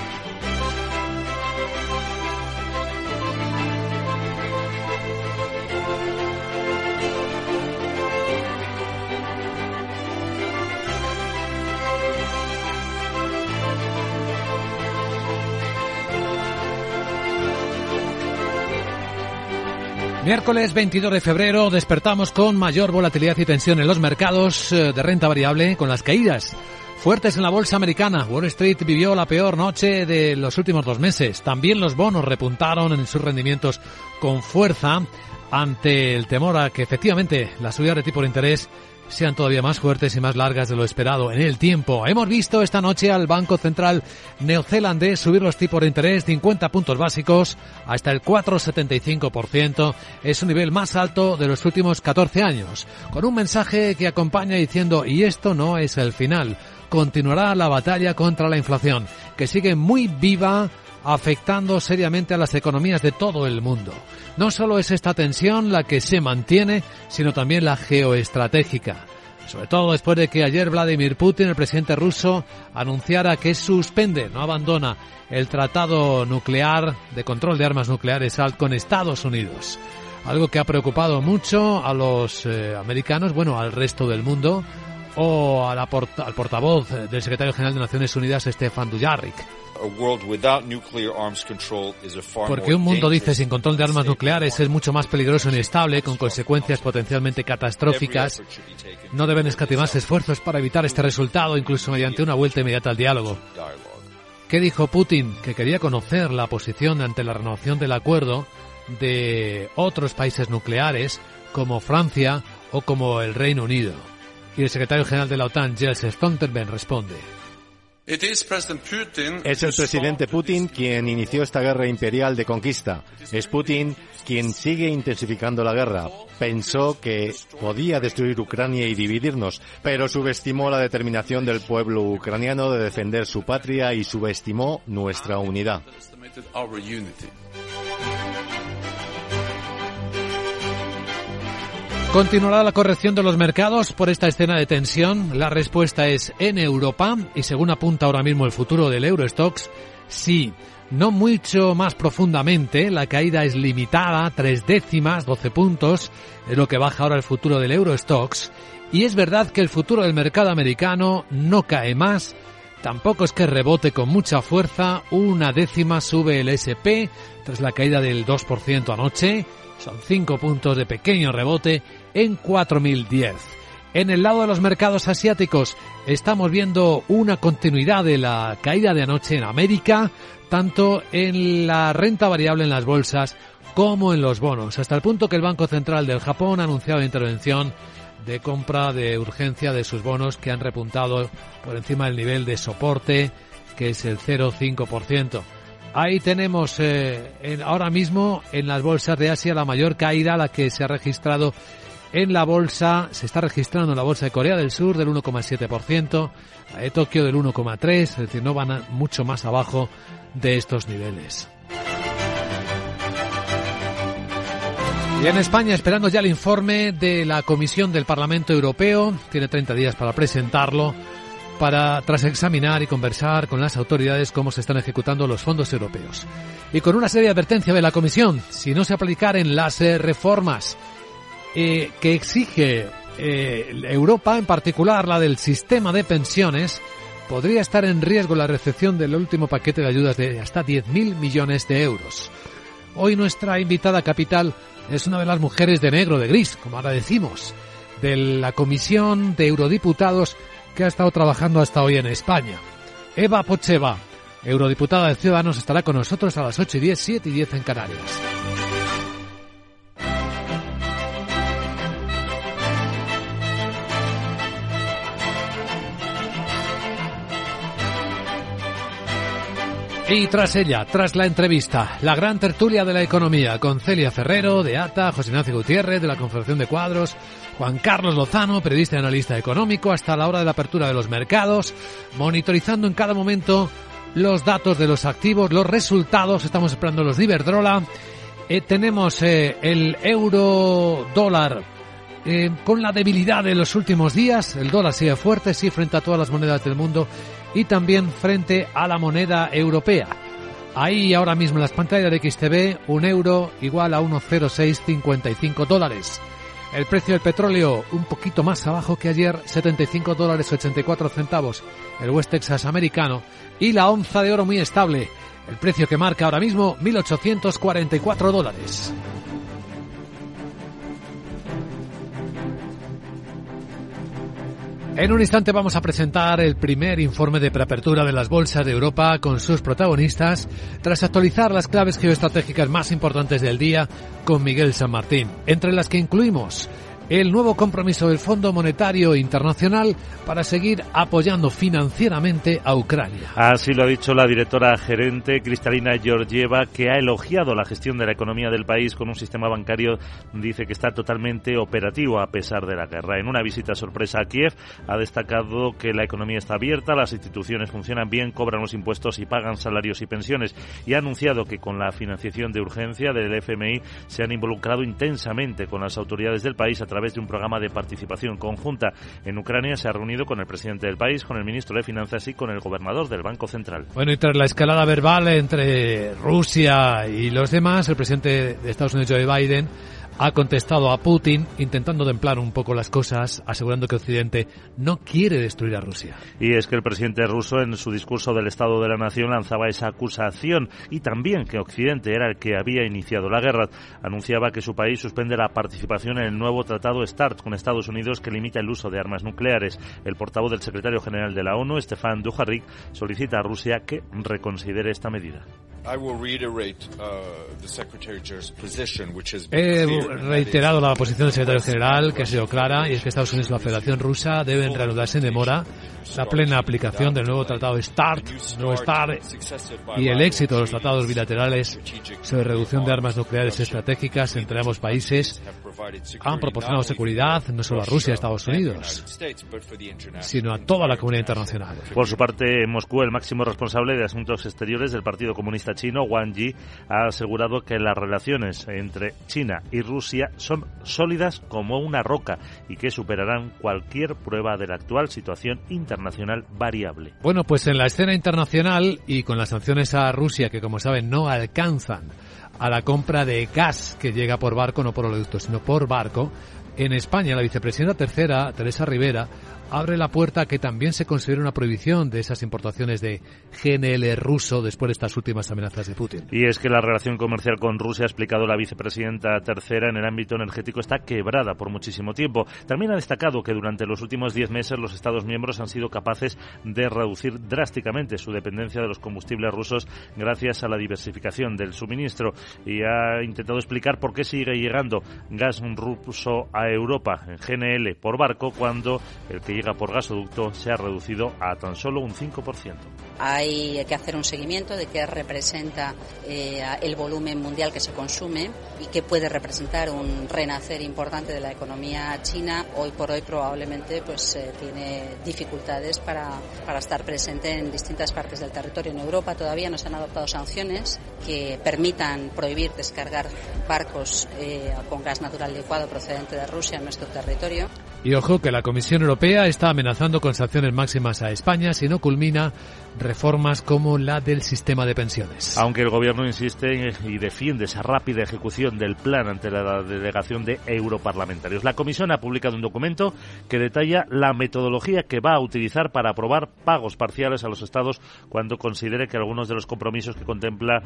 Miércoles 22 de febrero despertamos con mayor volatilidad y tensión en los mercados eh, de renta variable con las caídas fuertes en la bolsa americana. Wall Street vivió la peor noche de los últimos dos meses. También los bonos repuntaron en sus rendimientos con fuerza ante el temor a que efectivamente la subida de tipo de interés sean todavía más fuertes y más largas de lo esperado en el tiempo. Hemos visto esta noche al Banco Central neozelandés subir los tipos de interés 50 puntos básicos hasta el 4,75%. Es un nivel más alto de los últimos 14 años, con un mensaje que acompaña diciendo, y esto no es el final, continuará la batalla contra la inflación, que sigue muy viva afectando seriamente a las economías de todo el mundo. No solo es esta tensión la que se mantiene, sino también la geoestratégica. Sobre todo después de que ayer Vladimir Putin, el presidente ruso, anunciara que suspende, no abandona el tratado nuclear de control de armas nucleares con Estados Unidos. Algo que ha preocupado mucho a los eh, americanos, bueno, al resto del mundo, o al portavoz del secretario general de Naciones Unidas, Stefan Dujarric. Porque un mundo, dice, sin control de armas nucleares es mucho más peligroso e inestable, con consecuencias potencialmente catastróficas. No deben escatimarse esfuerzos para evitar este resultado, incluso mediante una vuelta inmediata al diálogo. ¿Qué dijo Putin? Que quería conocer la posición ante la renovación del acuerdo de otros países nucleares, como Francia o como el Reino Unido. Y el secretario general de la OTAN, Jens Stoltenberg, responde. Es el presidente Putin quien inició esta guerra imperial de conquista. Es Putin quien sigue intensificando la guerra. Pensó que podía destruir Ucrania y dividirnos, pero subestimó la determinación del pueblo ucraniano de defender su patria y subestimó nuestra unidad. ¿Continuará la corrección de los mercados por esta escena de tensión? La respuesta es en Europa y según apunta ahora mismo el futuro del Eurostox, sí. No mucho más profundamente, la caída es limitada, tres décimas, 12 puntos, es lo que baja ahora el futuro del Eurostox. Y es verdad que el futuro del mercado americano no cae más, tampoco es que rebote con mucha fuerza, una décima sube el SP tras la caída del 2% anoche, son cinco puntos de pequeño rebote en 4010. En el lado de los mercados asiáticos estamos viendo una continuidad de la caída de anoche en América, tanto en la renta variable en las bolsas como en los bonos, hasta el punto que el Banco Central del Japón ha anunciado intervención de compra de urgencia de sus bonos que han repuntado por encima del nivel de soporte que es el 0,5%. Ahí tenemos eh, ahora mismo en las bolsas de Asia la mayor caída, la que se ha registrado en la bolsa, se está registrando en la bolsa de Corea del Sur del 1,7%, la de Tokio del 1,3%, es decir, no van mucho más abajo de estos niveles. Y en España, esperando ya el informe de la Comisión del Parlamento Europeo, tiene 30 días para presentarlo, para, tras examinar y conversar con las autoridades cómo se están ejecutando los fondos europeos. Y con una seria advertencia de la Comisión, si no se aplican las eh, reformas eh, que exige eh, Europa, en particular la del sistema de pensiones, podría estar en riesgo la recepción del último paquete de ayudas de hasta 10.000 millones de euros. Hoy nuestra invitada capital es una de las mujeres de negro, de gris, como ahora decimos, de la Comisión de Eurodiputados que ha estado trabajando hasta hoy en España. Eva Pocheva, eurodiputada de Ciudadanos, estará con nosotros a las 8 y 10, 7 y 10 en Canarias. Y tras ella, tras la entrevista, la gran tertulia de la economía con Celia Ferrero, de ATA, José Ignacio Gutiérrez, de la Confederación de Cuadros, Juan Carlos Lozano, periodista y analista económico, hasta la hora de la apertura de los mercados, monitorizando en cada momento los datos de los activos, los resultados, estamos esperando los de Iberdrola, eh, tenemos eh, el euro dólar eh, con la debilidad de los últimos días, el dólar sigue fuerte, sí, frente a todas las monedas del mundo y también frente a la moneda europea. Ahí ahora mismo en las pantallas de XTV, un euro igual a 1,0655 dólares. El precio del petróleo un poquito más abajo que ayer, 75 dólares 84 centavos, el West Texas americano, y la onza de oro muy estable, el precio que marca ahora mismo 1.844 dólares. En un instante vamos a presentar el primer informe de preapertura de las bolsas de Europa con sus protagonistas, tras actualizar las claves geoestratégicas más importantes del día con Miguel San Martín, entre las que incluimos el nuevo compromiso del Fondo Monetario Internacional para seguir apoyando financieramente a Ucrania. Así lo ha dicho la directora gerente Cristalina Georgieva, que ha elogiado la gestión de la economía del país con un sistema bancario, dice que está totalmente operativo a pesar de la guerra. En una visita sorpresa a Kiev, ha destacado que la economía está abierta, las instituciones funcionan bien, cobran los impuestos y pagan salarios y pensiones, y ha anunciado que con la financiación de urgencia del FMI se han involucrado intensamente con las autoridades del país a través través de un programa de participación conjunta en Ucrania, se ha reunido con el presidente del país, con el ministro de Finanzas y con el gobernador del Banco Central. Bueno, y tras la escalada verbal entre Rusia y los demás, el presidente de Estados Unidos, Joe Biden, ha contestado a Putin intentando templar un poco las cosas, asegurando que Occidente no quiere destruir a Rusia. Y es que el presidente ruso en su discurso del Estado de la Nación lanzaba esa acusación y también que Occidente era el que había iniciado la guerra. Anunciaba que su país suspende la participación en el nuevo tratado START con Estados Unidos que limita el uso de armas nucleares. El portavoz del secretario general de la ONU, Stefan Dujarric, solicita a Rusia que reconsidere esta medida. He reiterado la posición del secretario general, que ha sido clara, y es que Estados Unidos y la Federación Rusa deben reanudarse en demora la plena aplicación del nuevo tratado START, nuevo START y el éxito de los tratados bilaterales sobre reducción de armas nucleares estratégicas entre ambos países han proporcionado seguridad no solo a Rusia y a Estados Unidos, sino a toda la comunidad internacional. Por su parte, en Moscú, el máximo responsable de Asuntos Exteriores del Partido Comunista Chino, Wang Yi, ha asegurado que las relaciones entre China y Rusia son sólidas como una roca y que superarán cualquier prueba de la actual situación internacional variable. Bueno, pues en la escena internacional y con las sanciones a Rusia, que como saben no alcanzan a la compra de gas que llega por barco, no por oleoducto, sino por barco, en España la vicepresidenta tercera, Teresa Rivera, abre la puerta a que también se considere una prohibición de esas importaciones de GNL ruso después de estas últimas amenazas de Putin. Y es que la relación comercial con Rusia, ha explicado la vicepresidenta tercera, en el ámbito energético está quebrada por muchísimo tiempo. También ha destacado que durante los últimos diez meses los Estados miembros han sido capaces de reducir drásticamente su dependencia de los combustibles rusos gracias a la diversificación del suministro y ha intentado explicar por qué sigue llegando gas ruso a Europa en GNL por barco cuando el que por gasoducto se ha reducido a tan solo un 5%. Hay que hacer un seguimiento de qué representa eh, el volumen mundial que se consume y qué puede representar un renacer importante de la economía china. Hoy por hoy probablemente pues eh, tiene dificultades para, para estar presente en distintas partes del territorio. En Europa todavía no se han adoptado sanciones que permitan prohibir descargar barcos eh, con gas natural licuado procedente de Rusia en nuestro territorio. Y ojo que la Comisión Europea está amenazando con sanciones máximas a España si no culmina reformas como la del sistema de pensiones. Aunque el Gobierno insiste y defiende esa rápida ejecución del plan ante la delegación de europarlamentarios. La Comisión ha publicado un documento que detalla la metodología que va a utilizar para aprobar pagos parciales a los Estados cuando considere que algunos de los compromisos que contempla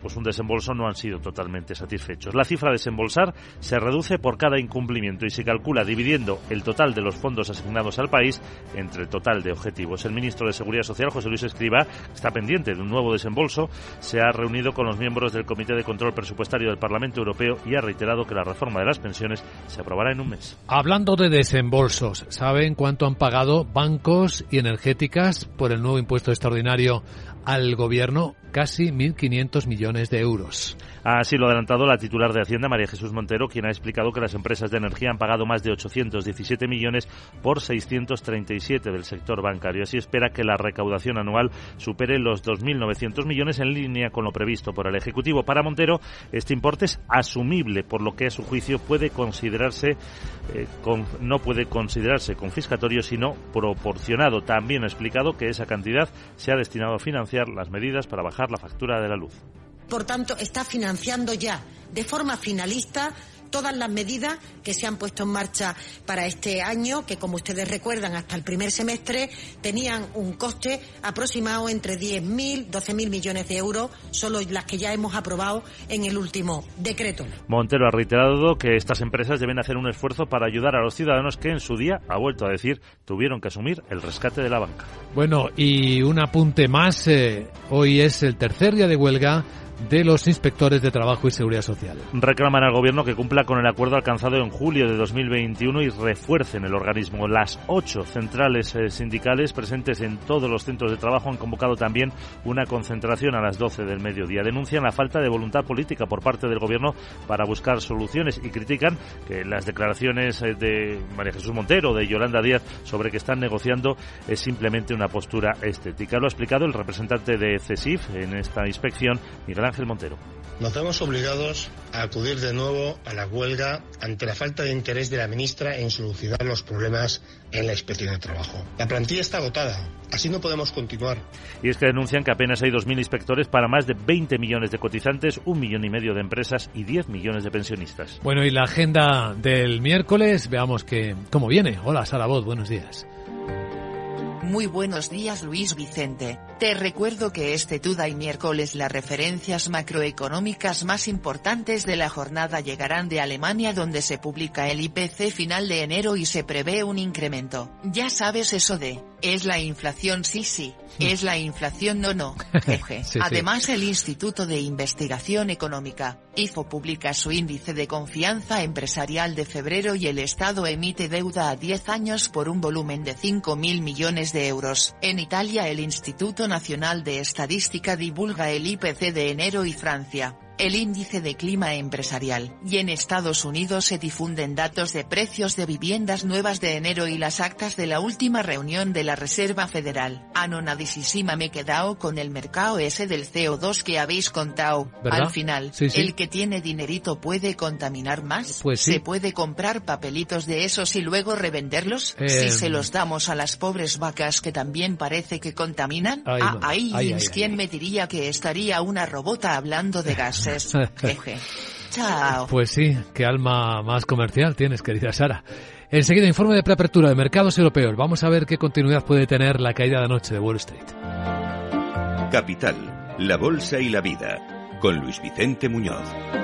pues un desembolso no han sido totalmente satisfechos. La cifra a desembolsar se reduce por cada incumplimiento y se calcula dividiendo el total de los fondos asignados al país entre el total de objetivos. El ministro de Seguridad Social, José Luis Escriba, está pendiente de un nuevo desembolso, se ha reunido con los miembros del Comité de Control Presupuestario del Parlamento Europeo y ha reiterado que la reforma de las pensiones se aprobará en un mes. Hablando de desembolsos, ¿saben cuánto han pagado bancos y energéticas por el nuevo impuesto extraordinario al gobierno? Casi 1.500 millones de euros. Así lo ha adelantado la titular de Hacienda, María Jesús Montero, quien ha explicado que las empresas de energía han pagado más de 817 millones por 637 del sector bancario. Así espera que la recaudación anual supere los 2.900 millones en línea con lo previsto por el Ejecutivo. Para Montero, este importe es asumible, por lo que a su juicio puede considerarse eh, no puede considerarse confiscatorio, sino proporcionado. También ha explicado que esa cantidad se ha destinado a financiar las medidas para bajar la factura de la luz. Por tanto, está financiando ya de forma finalista todas las medidas que se han puesto en marcha para este año, que como ustedes recuerdan, hasta el primer semestre tenían un coste aproximado entre 10.000, 12.000 millones de euros, solo las que ya hemos aprobado en el último decreto. Montero ha reiterado que estas empresas deben hacer un esfuerzo para ayudar a los ciudadanos que en su día, ha vuelto a decir, tuvieron que asumir el rescate de la banca. Bueno, y un apunte más, eh, hoy es el tercer día de huelga de los inspectores de trabajo y seguridad social. Reclaman al gobierno que cumpla con el acuerdo alcanzado en julio de 2021 y refuercen el organismo. Las ocho centrales eh, sindicales presentes en todos los centros de trabajo han convocado también una concentración a las 12 del mediodía. Denuncian la falta de voluntad política por parte del gobierno para buscar soluciones y critican que las declaraciones eh, de María Jesús Montero, de Yolanda Díaz, sobre que están negociando es simplemente una postura estética. Lo ha explicado el representante de CESIF en esta inspección, Miguel Ángel Montero. Nos vemos obligados a acudir de nuevo a la huelga ante la falta de interés de la ministra en solucionar los problemas en la inspección de trabajo. La plantilla está agotada, así no podemos continuar. Y es que denuncian que apenas hay 2.000 inspectores para más de 20 millones de cotizantes, un millón y medio de empresas y 10 millones de pensionistas. Bueno, y la agenda del miércoles, veamos que cómo viene. Hola, Sara Voz, buenos días. Muy buenos días Luis Vicente, te recuerdo que este Tuda y miércoles las referencias macroeconómicas más importantes de la jornada llegarán de Alemania donde se publica el IPC final de enero y se prevé un incremento. Ya sabes eso de, es la inflación sí sí, es la inflación no no, jeje. Además el Instituto de Investigación Económica, IFO publica su índice de confianza empresarial de febrero y el Estado emite deuda a 10 años por un volumen de 5 mil millones En Italia el Instituto Nacional de Estadística divulga el IPC de enero y Francia, el índice de clima empresarial, y en Estados Unidos se difunden datos de precios de viviendas nuevas de enero y las actas de la última reunión de la Reserva Federal. Anonadisísima me he quedado con el mercado ese del CO2 que habéis contado. Al final, el que tiene dinerito puede contaminar más. Pues ¿Se puede comprar papelitos de esos y luego revenderlos? Si Eh, se los damos a las pobres vacas que también parece que contaminan. Ay, ah, ahí, ay, ¿quién me diría que estaría una robota hablando de Jeje. Chao. Pues sí, qué alma más comercial tienes, querida Sara. Enseguida, informe de preapertura de mercados europeos. Vamos a ver qué continuidad puede tener la caída de anoche de Wall Street. Capital, la Bolsa y la Vida, con Luis Vicente Muñoz.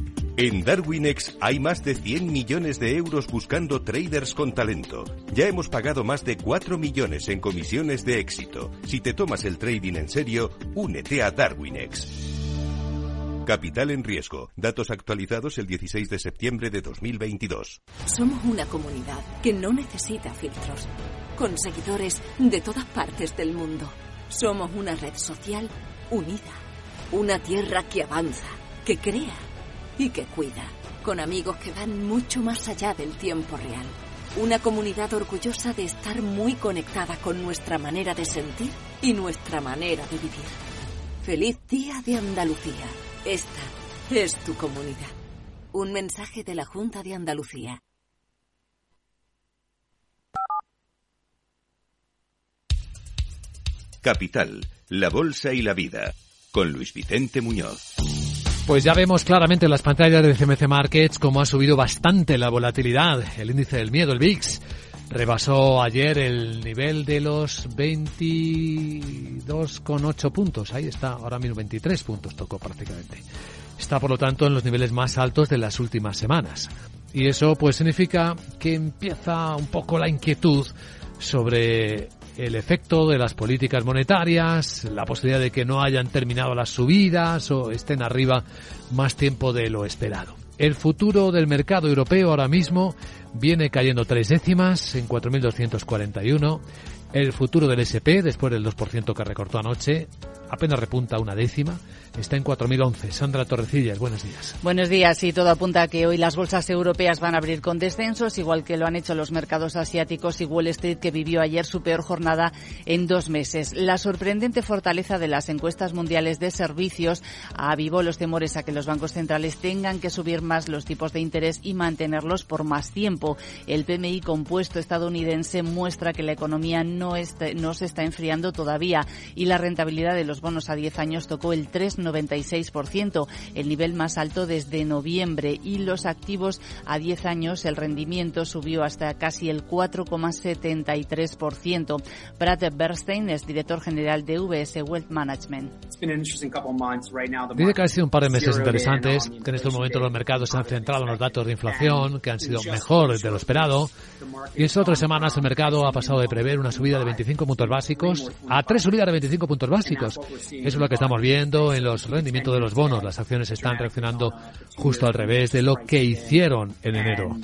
En Darwinex hay más de 100 millones de euros buscando traders con talento. Ya hemos pagado más de 4 millones en comisiones de éxito. Si te tomas el trading en serio, únete a Darwinex. Capital en riesgo. Datos actualizados el 16 de septiembre de 2022. Somos una comunidad que no necesita filtros, con seguidores de todas partes del mundo. Somos una red social unida, una tierra que avanza, que crea y que cuida, con amigos que van mucho más allá del tiempo real. Una comunidad orgullosa de estar muy conectada con nuestra manera de sentir y nuestra manera de vivir. Feliz Día de Andalucía. Esta es tu comunidad. Un mensaje de la Junta de Andalucía. Capital, la Bolsa y la Vida, con Luis Vicente Muñoz. Pues ya vemos claramente en las pantallas de CMC Markets cómo ha subido bastante la volatilidad. El índice del miedo, el VIX, rebasó ayer el nivel de los 22,8 puntos. Ahí está, ahora mismo 23 puntos tocó prácticamente. Está por lo tanto en los niveles más altos de las últimas semanas. Y eso pues significa que empieza un poco la inquietud sobre el efecto de las políticas monetarias, la posibilidad de que no hayan terminado las subidas o estén arriba más tiempo de lo esperado. El futuro del mercado europeo ahora mismo viene cayendo tres décimas en 4.241. El futuro del SP, después del 2% que recortó anoche, apenas repunta una décima está en 4.011. Sandra Torrecillas, buenos días. Buenos días y todo apunta a que hoy las bolsas europeas van a abrir con descensos, igual que lo han hecho los mercados asiáticos y Wall Street, que vivió ayer su peor jornada en dos meses. La sorprendente fortaleza de las encuestas mundiales de servicios avivó los temores a que los bancos centrales tengan que subir más los tipos de interés y mantenerlos por más tiempo. El PMI compuesto estadounidense muestra que la economía no, no se está enfriando todavía y la rentabilidad de los bonos a 10 años tocó el 3 96%, el nivel más alto desde noviembre, y los activos a 10 años el rendimiento subió hasta casi el 4,73%. Brad Bernstein es director general de VS Wealth Management. Dice que ha sido un par de meses interesantes, que en estos momentos los mercados se han centrado en los datos de inflación, que han sido mejores de lo esperado, y en estas otras semanas el mercado ha pasado de prever una subida de 25 puntos básicos a tres subidas de 25 puntos básicos. Eso es lo que estamos viendo en los los rendimientos de los bonos. Las acciones están reaccionando justo al revés de lo que hicieron en enero.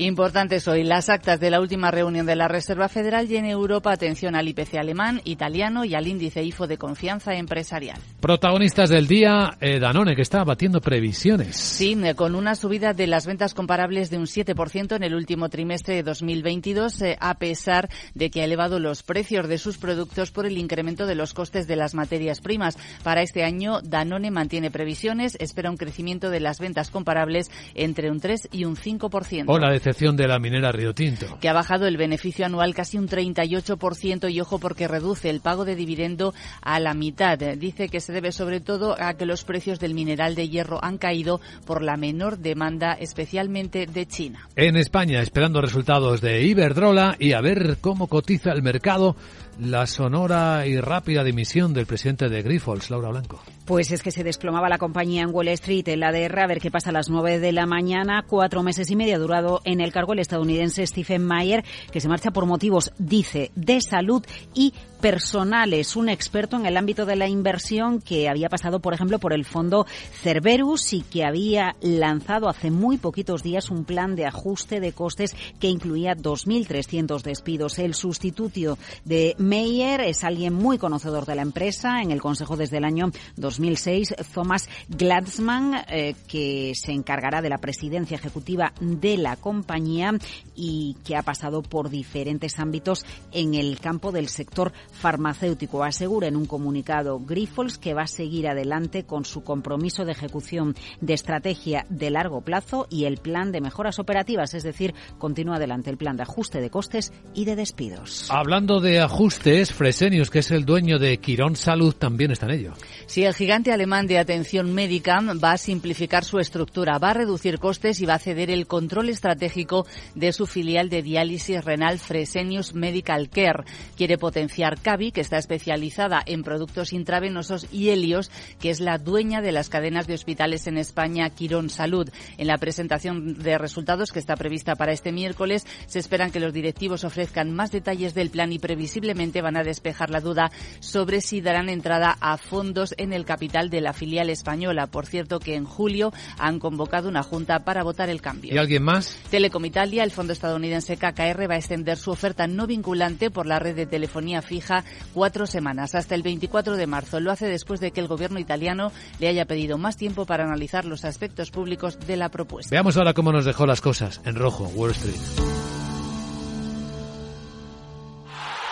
Importantes hoy las actas de la última reunión de la Reserva Federal y en Europa atención al IPC alemán, italiano y al índice IFO de confianza empresarial. Protagonistas del día, eh, Danone, que está batiendo previsiones. Sí, eh, con una subida de las ventas comparables de un 7% en el último trimestre de 2022, eh, a pesar de que ha elevado los precios de sus productos por el incremento de los costes de las materias primas. Para este año, Danone mantiene previsiones, espera un crecimiento de las ventas comparables entre un 3 y un 5%. Hola, de la minera Río Tinto. Que ha bajado el beneficio anual casi un 38% y ojo porque reduce el pago de dividendo a la mitad. Dice que se debe sobre todo a que los precios del mineral de hierro han caído por la menor demanda, especialmente de China. En España, esperando resultados de Iberdrola y a ver cómo cotiza el mercado la sonora y rápida dimisión del presidente de Grifols, Laura Blanco. Pues es que se desplomaba la compañía en Wall Street en la DR, a ver qué pasa a las nueve de la mañana. Cuatro meses y medio ha durado en el cargo el estadounidense Stephen Mayer, que se marcha por motivos, dice, de salud y personales. Un experto en el ámbito de la inversión que había pasado, por ejemplo, por el fondo Cerberus y que había lanzado hace muy poquitos días un plan de ajuste de costes que incluía 2.300 despidos. El sustituto de Mayer es alguien muy conocedor de la empresa. En el Consejo desde el año 2006, Thomas Gladsman, eh, que se encargará de la presidencia ejecutiva de la compañía y que ha pasado por diferentes ámbitos en el campo del sector farmacéutico. Asegura en un comunicado Grifols que va a seguir adelante con su compromiso de ejecución de estrategia de largo plazo y el plan de mejoras operativas, es decir, continúa adelante el plan de ajuste de costes y de despidos. Hablando de ajustes, Fresenius, que es el dueño de Quirón Salud, también está en ello. Sí, el gigante alemán de atención médica va a simplificar su estructura, va a reducir costes y va a ceder el control estratégico de su filial de diálisis renal Fresenius Medical Care. Quiere potenciar Cavi, que está especializada en productos intravenosos, y Helios, que es la dueña de las cadenas de hospitales en España, Quirón Salud. En la presentación de resultados que está prevista para este miércoles, se esperan que los directivos ofrezcan más detalles del plan y previsiblemente van a despejar la duda sobre si darán entrada a fondos en el capital de la filial española. Por cierto, que en julio han convocado una junta para votar el cambio. ¿Y alguien más? Telecom Italia, el fondo estadounidense KKR, va a extender su oferta no vinculante por la red de telefonía fija cuatro semanas, hasta el 24 de marzo. Lo hace después de que el gobierno italiano le haya pedido más tiempo para analizar los aspectos públicos de la propuesta. Veamos ahora cómo nos dejó las cosas en rojo Wall Street.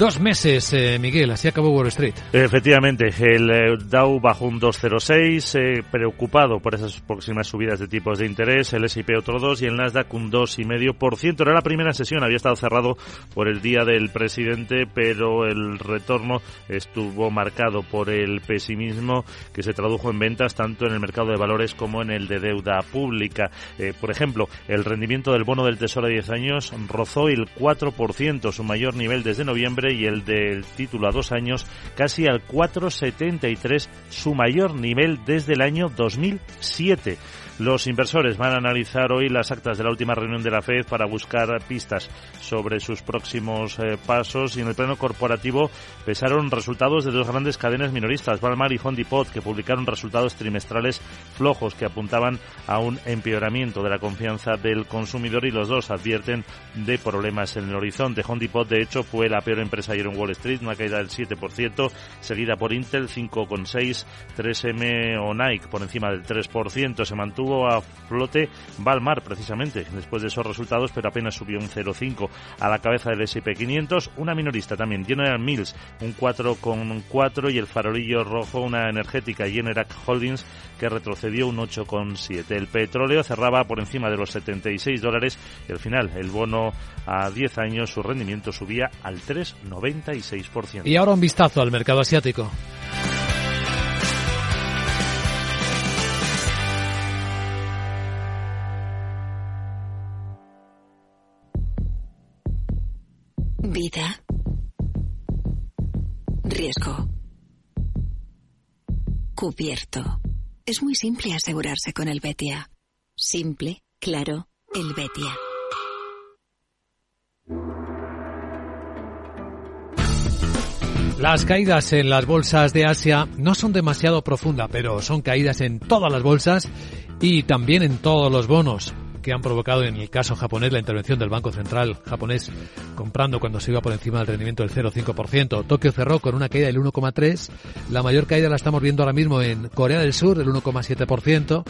Dos meses, eh, Miguel, así acabó Wall Street. Efectivamente, el eh, Dow bajó un 2,06, eh, preocupado por esas próximas subidas de tipos de interés, el S&P otro 2 y el Nasdaq un 2,5%. Era la primera sesión, había estado cerrado por el día del presidente, pero el retorno estuvo marcado por el pesimismo que se tradujo en ventas tanto en el mercado de valores como en el de deuda pública. por ejemplo, el rendimiento del bono del Tesoro a 10 años rozó el 4%, su mayor nivel desde noviembre y el del título a dos años casi al 4,73, su mayor nivel desde el año 2007. Los inversores van a analizar hoy las actas de la última reunión de la FED para buscar pistas sobre sus próximos eh, pasos y en el plano corporativo pesaron resultados de dos grandes cadenas minoristas, Walmart y Home Depot, que publicaron resultados trimestrales flojos que apuntaban a un empeoramiento de la confianza del consumidor y los dos advierten de problemas en el horizonte. Home Depot, de hecho, fue la peor empresa ayer en Wall Street, una caída del 7%, seguida por Intel 5,6%, 3M o Nike por encima del 3%. Se mantuvo a flote Valmar precisamente después de esos resultados, pero apenas subió un 0,5 a la cabeza del S&P 500. Una minorista también, General Mills, un 4,4 y el farolillo rojo, una energética Generac Holdings que retrocedió un 8,7. El petróleo cerraba por encima de los 76 dólares y al final el bono a 10 años su rendimiento subía al 3,96%. Y ahora un vistazo al mercado asiático. Vida. Riesgo. Cubierto. Es muy simple asegurarse con el Betia. Simple, claro, el Betia. Las caídas en las bolsas de Asia no son demasiado profundas, pero son caídas en todas las bolsas y también en todos los bonos que han provocado en el caso japonés la intervención del Banco Central japonés comprando cuando se iba por encima del rendimiento del 0,5%. Tokio cerró con una caída del 1,3%. La mayor caída la estamos viendo ahora mismo en Corea del Sur, el 1,7%.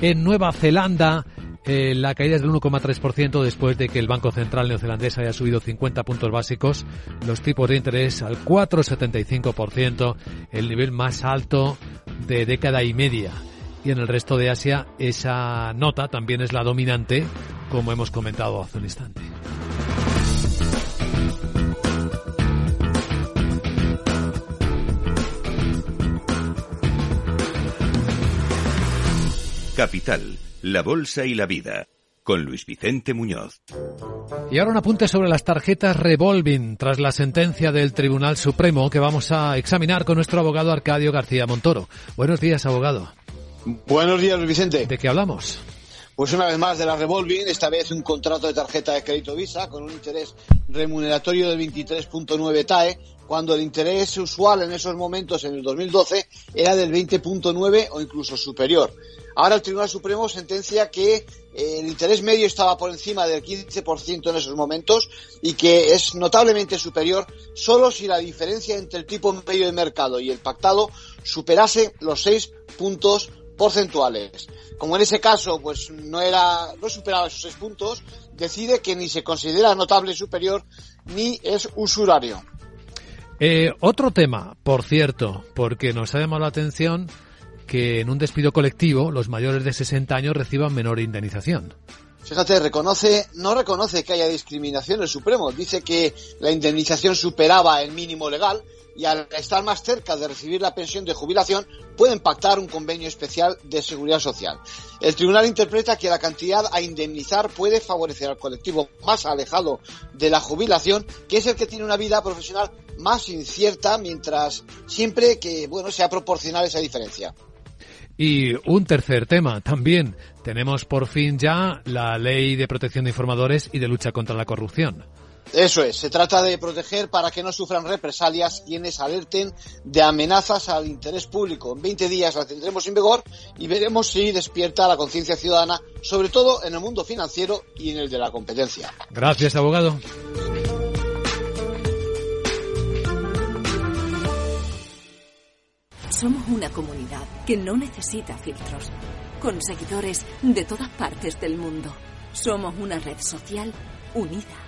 En Nueva Zelanda, eh, la caída es del 1,3% después de que el Banco Central neozelandés haya subido 50 puntos básicos, los tipos de interés al 4,75%, el nivel más alto de década y media y en el resto de Asia esa nota también es la dominante, como hemos comentado hace un instante. Capital, la Bolsa y la Vida, con Luis Vicente Muñoz. Y ahora un apunte sobre las tarjetas revolving tras la sentencia del Tribunal Supremo que vamos a examinar con nuestro abogado Arcadio García Montoro. Buenos días, abogado. Buenos días, Vicente. ¿De qué hablamos? Pues una vez más de la revolving, esta vez un contrato de tarjeta de crédito Visa con un interés remuneratorio del 23.9 TAE, cuando el interés usual en esos momentos, en el 2012, era del 20.9 o incluso superior. Ahora el Tribunal Supremo sentencia que eh, el interés medio estaba por encima del 15% en esos momentos y que es notablemente superior solo si la diferencia entre el tipo medio de mercado y el pactado superase los 6 puntos porcentuales. Como en ese caso, pues no era, no superaba esos seis puntos, decide que ni se considera notable superior ni es usurario. Eh, otro tema, por cierto, porque nos ha llamado la atención que en un despido colectivo los mayores de 60 años reciban menor indemnización. Fíjate, reconoce, no reconoce que haya discriminación el Supremo. Dice que la indemnización superaba el mínimo legal y al estar más cerca de recibir la pensión de jubilación pueden pactar un convenio especial de seguridad social. El tribunal interpreta que la cantidad a indemnizar puede favorecer al colectivo más alejado de la jubilación, que es el que tiene una vida profesional más incierta, mientras siempre que bueno sea proporcional esa diferencia. Y un tercer tema también. Tenemos por fin ya la ley de protección de informadores y de lucha contra la corrupción. Eso es, se trata de proteger para que no sufran represalias quienes alerten de amenazas al interés público. En 20 días la tendremos en vigor y veremos si despierta la conciencia ciudadana, sobre todo en el mundo financiero y en el de la competencia. Gracias, abogado. Somos una comunidad que no necesita filtros, con seguidores de todas partes del mundo. Somos una red social unida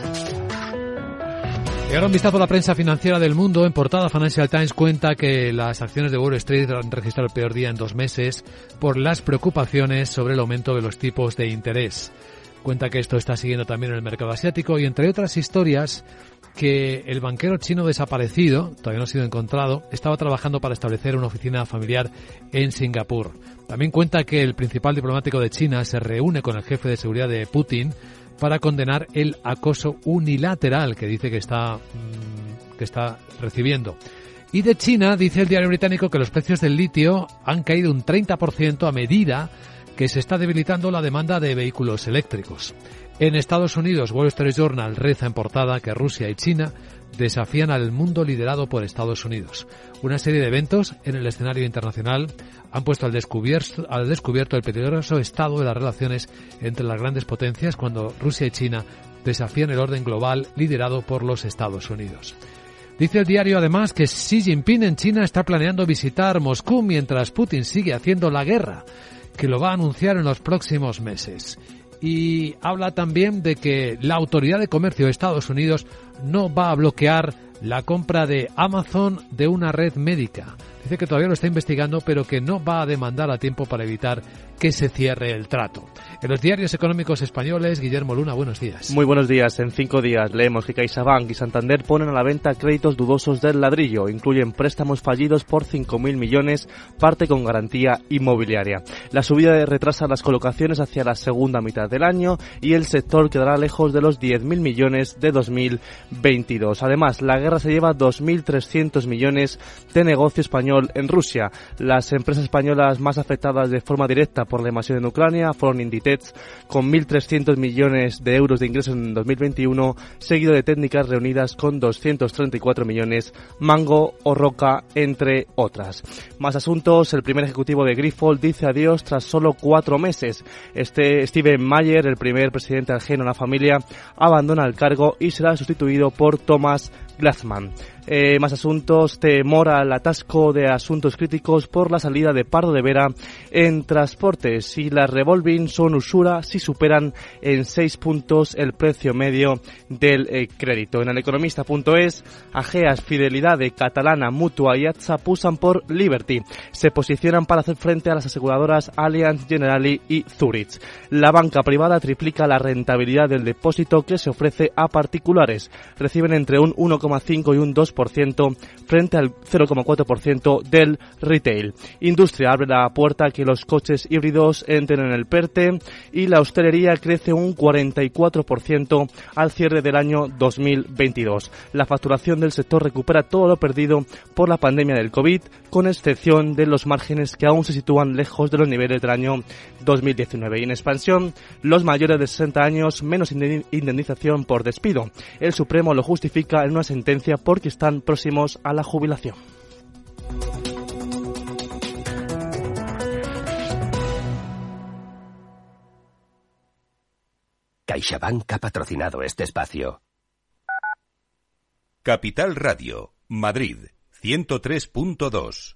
Y ahora un vistazo a la prensa financiera del mundo. En portada Financial Times cuenta que las acciones de Wall Street han registrado el peor día en dos meses por las preocupaciones sobre el aumento de los tipos de interés. Cuenta que esto está siguiendo también en el mercado asiático y entre otras historias que el banquero chino desaparecido, todavía no ha sido encontrado, estaba trabajando para establecer una oficina familiar en Singapur. También cuenta que el principal diplomático de China se reúne con el jefe de seguridad de Putin para condenar el acoso unilateral que dice que está, mm, que está recibiendo. Y de China dice el diario británico que los precios del litio han caído un 30% a medida que se está debilitando la demanda de vehículos eléctricos. En Estados Unidos, Wall Street Journal reza en portada que Rusia y China desafían al mundo liderado por Estados Unidos. Una serie de eventos en el escenario internacional han puesto al descubierto, al descubierto el peligroso estado de las relaciones entre las grandes potencias cuando Rusia y China desafían el orden global liderado por los Estados Unidos. Dice el diario además que Xi Jinping en China está planeando visitar Moscú mientras Putin sigue haciendo la guerra, que lo va a anunciar en los próximos meses. Y habla también de que la Autoridad de Comercio de Estados Unidos no va a bloquear la compra de Amazon de una red médica. Dice que todavía lo está investigando, pero que no va a demandar a tiempo para evitar que se cierre el trato. En los diarios económicos españoles, Guillermo Luna, buenos días. Muy buenos días. En cinco días leemos que CaixaBank y Santander ponen a la venta créditos dudosos del ladrillo. Incluyen préstamos fallidos por 5.000 millones, parte con garantía inmobiliaria. La subida retrasa las colocaciones hacia la segunda mitad del año y el sector quedará lejos de los 10.000 millones de 2022. Además, la guerra se lleva 2.300 millones de negocio español en Rusia. Las empresas españolas más afectadas de forma directa por la invasión en Ucrania fueron Inditex, con 1.300 millones de euros de ingresos en 2021, seguido de técnicas reunidas con 234 millones, Mango o Roca, entre otras. Más asuntos, el primer ejecutivo de Grifold dice adiós tras solo cuatro meses. Este Steven Mayer, el primer presidente ajeno a la familia, abandona el cargo y será sustituido por Thomas Glassman. Eh, más asuntos, temor al atasco de asuntos críticos por la salida de Pardo de Vera en transportes y las revolving son usura si superan en seis puntos el precio medio del eh, crédito. En el economista.es, Ageas, Fidelidad de Catalana, Mutua y ATSA pusan por Liberty. Se posicionan para hacer frente a las aseguradoras Allianz Generali y Zurich. La banca privada triplica la rentabilidad del depósito que se ofrece a particulares. Reciben entre un 1,5 y un 2 frente al 0,4% del retail. Industria abre la puerta a que los coches híbridos entren en el PERTE y la hostelería crece un 44% al cierre del año 2022. La facturación del sector recupera todo lo perdido por la pandemia del COVID, con excepción de los márgenes que aún se sitúan lejos de los niveles del año 2019. Y en expansión, los mayores de 60 años menos indemnización por despido. El Supremo lo justifica en una sentencia porque están próximos a la jubilación. CaixaBank ha patrocinado este espacio. Capital Radio, Madrid, 103.2.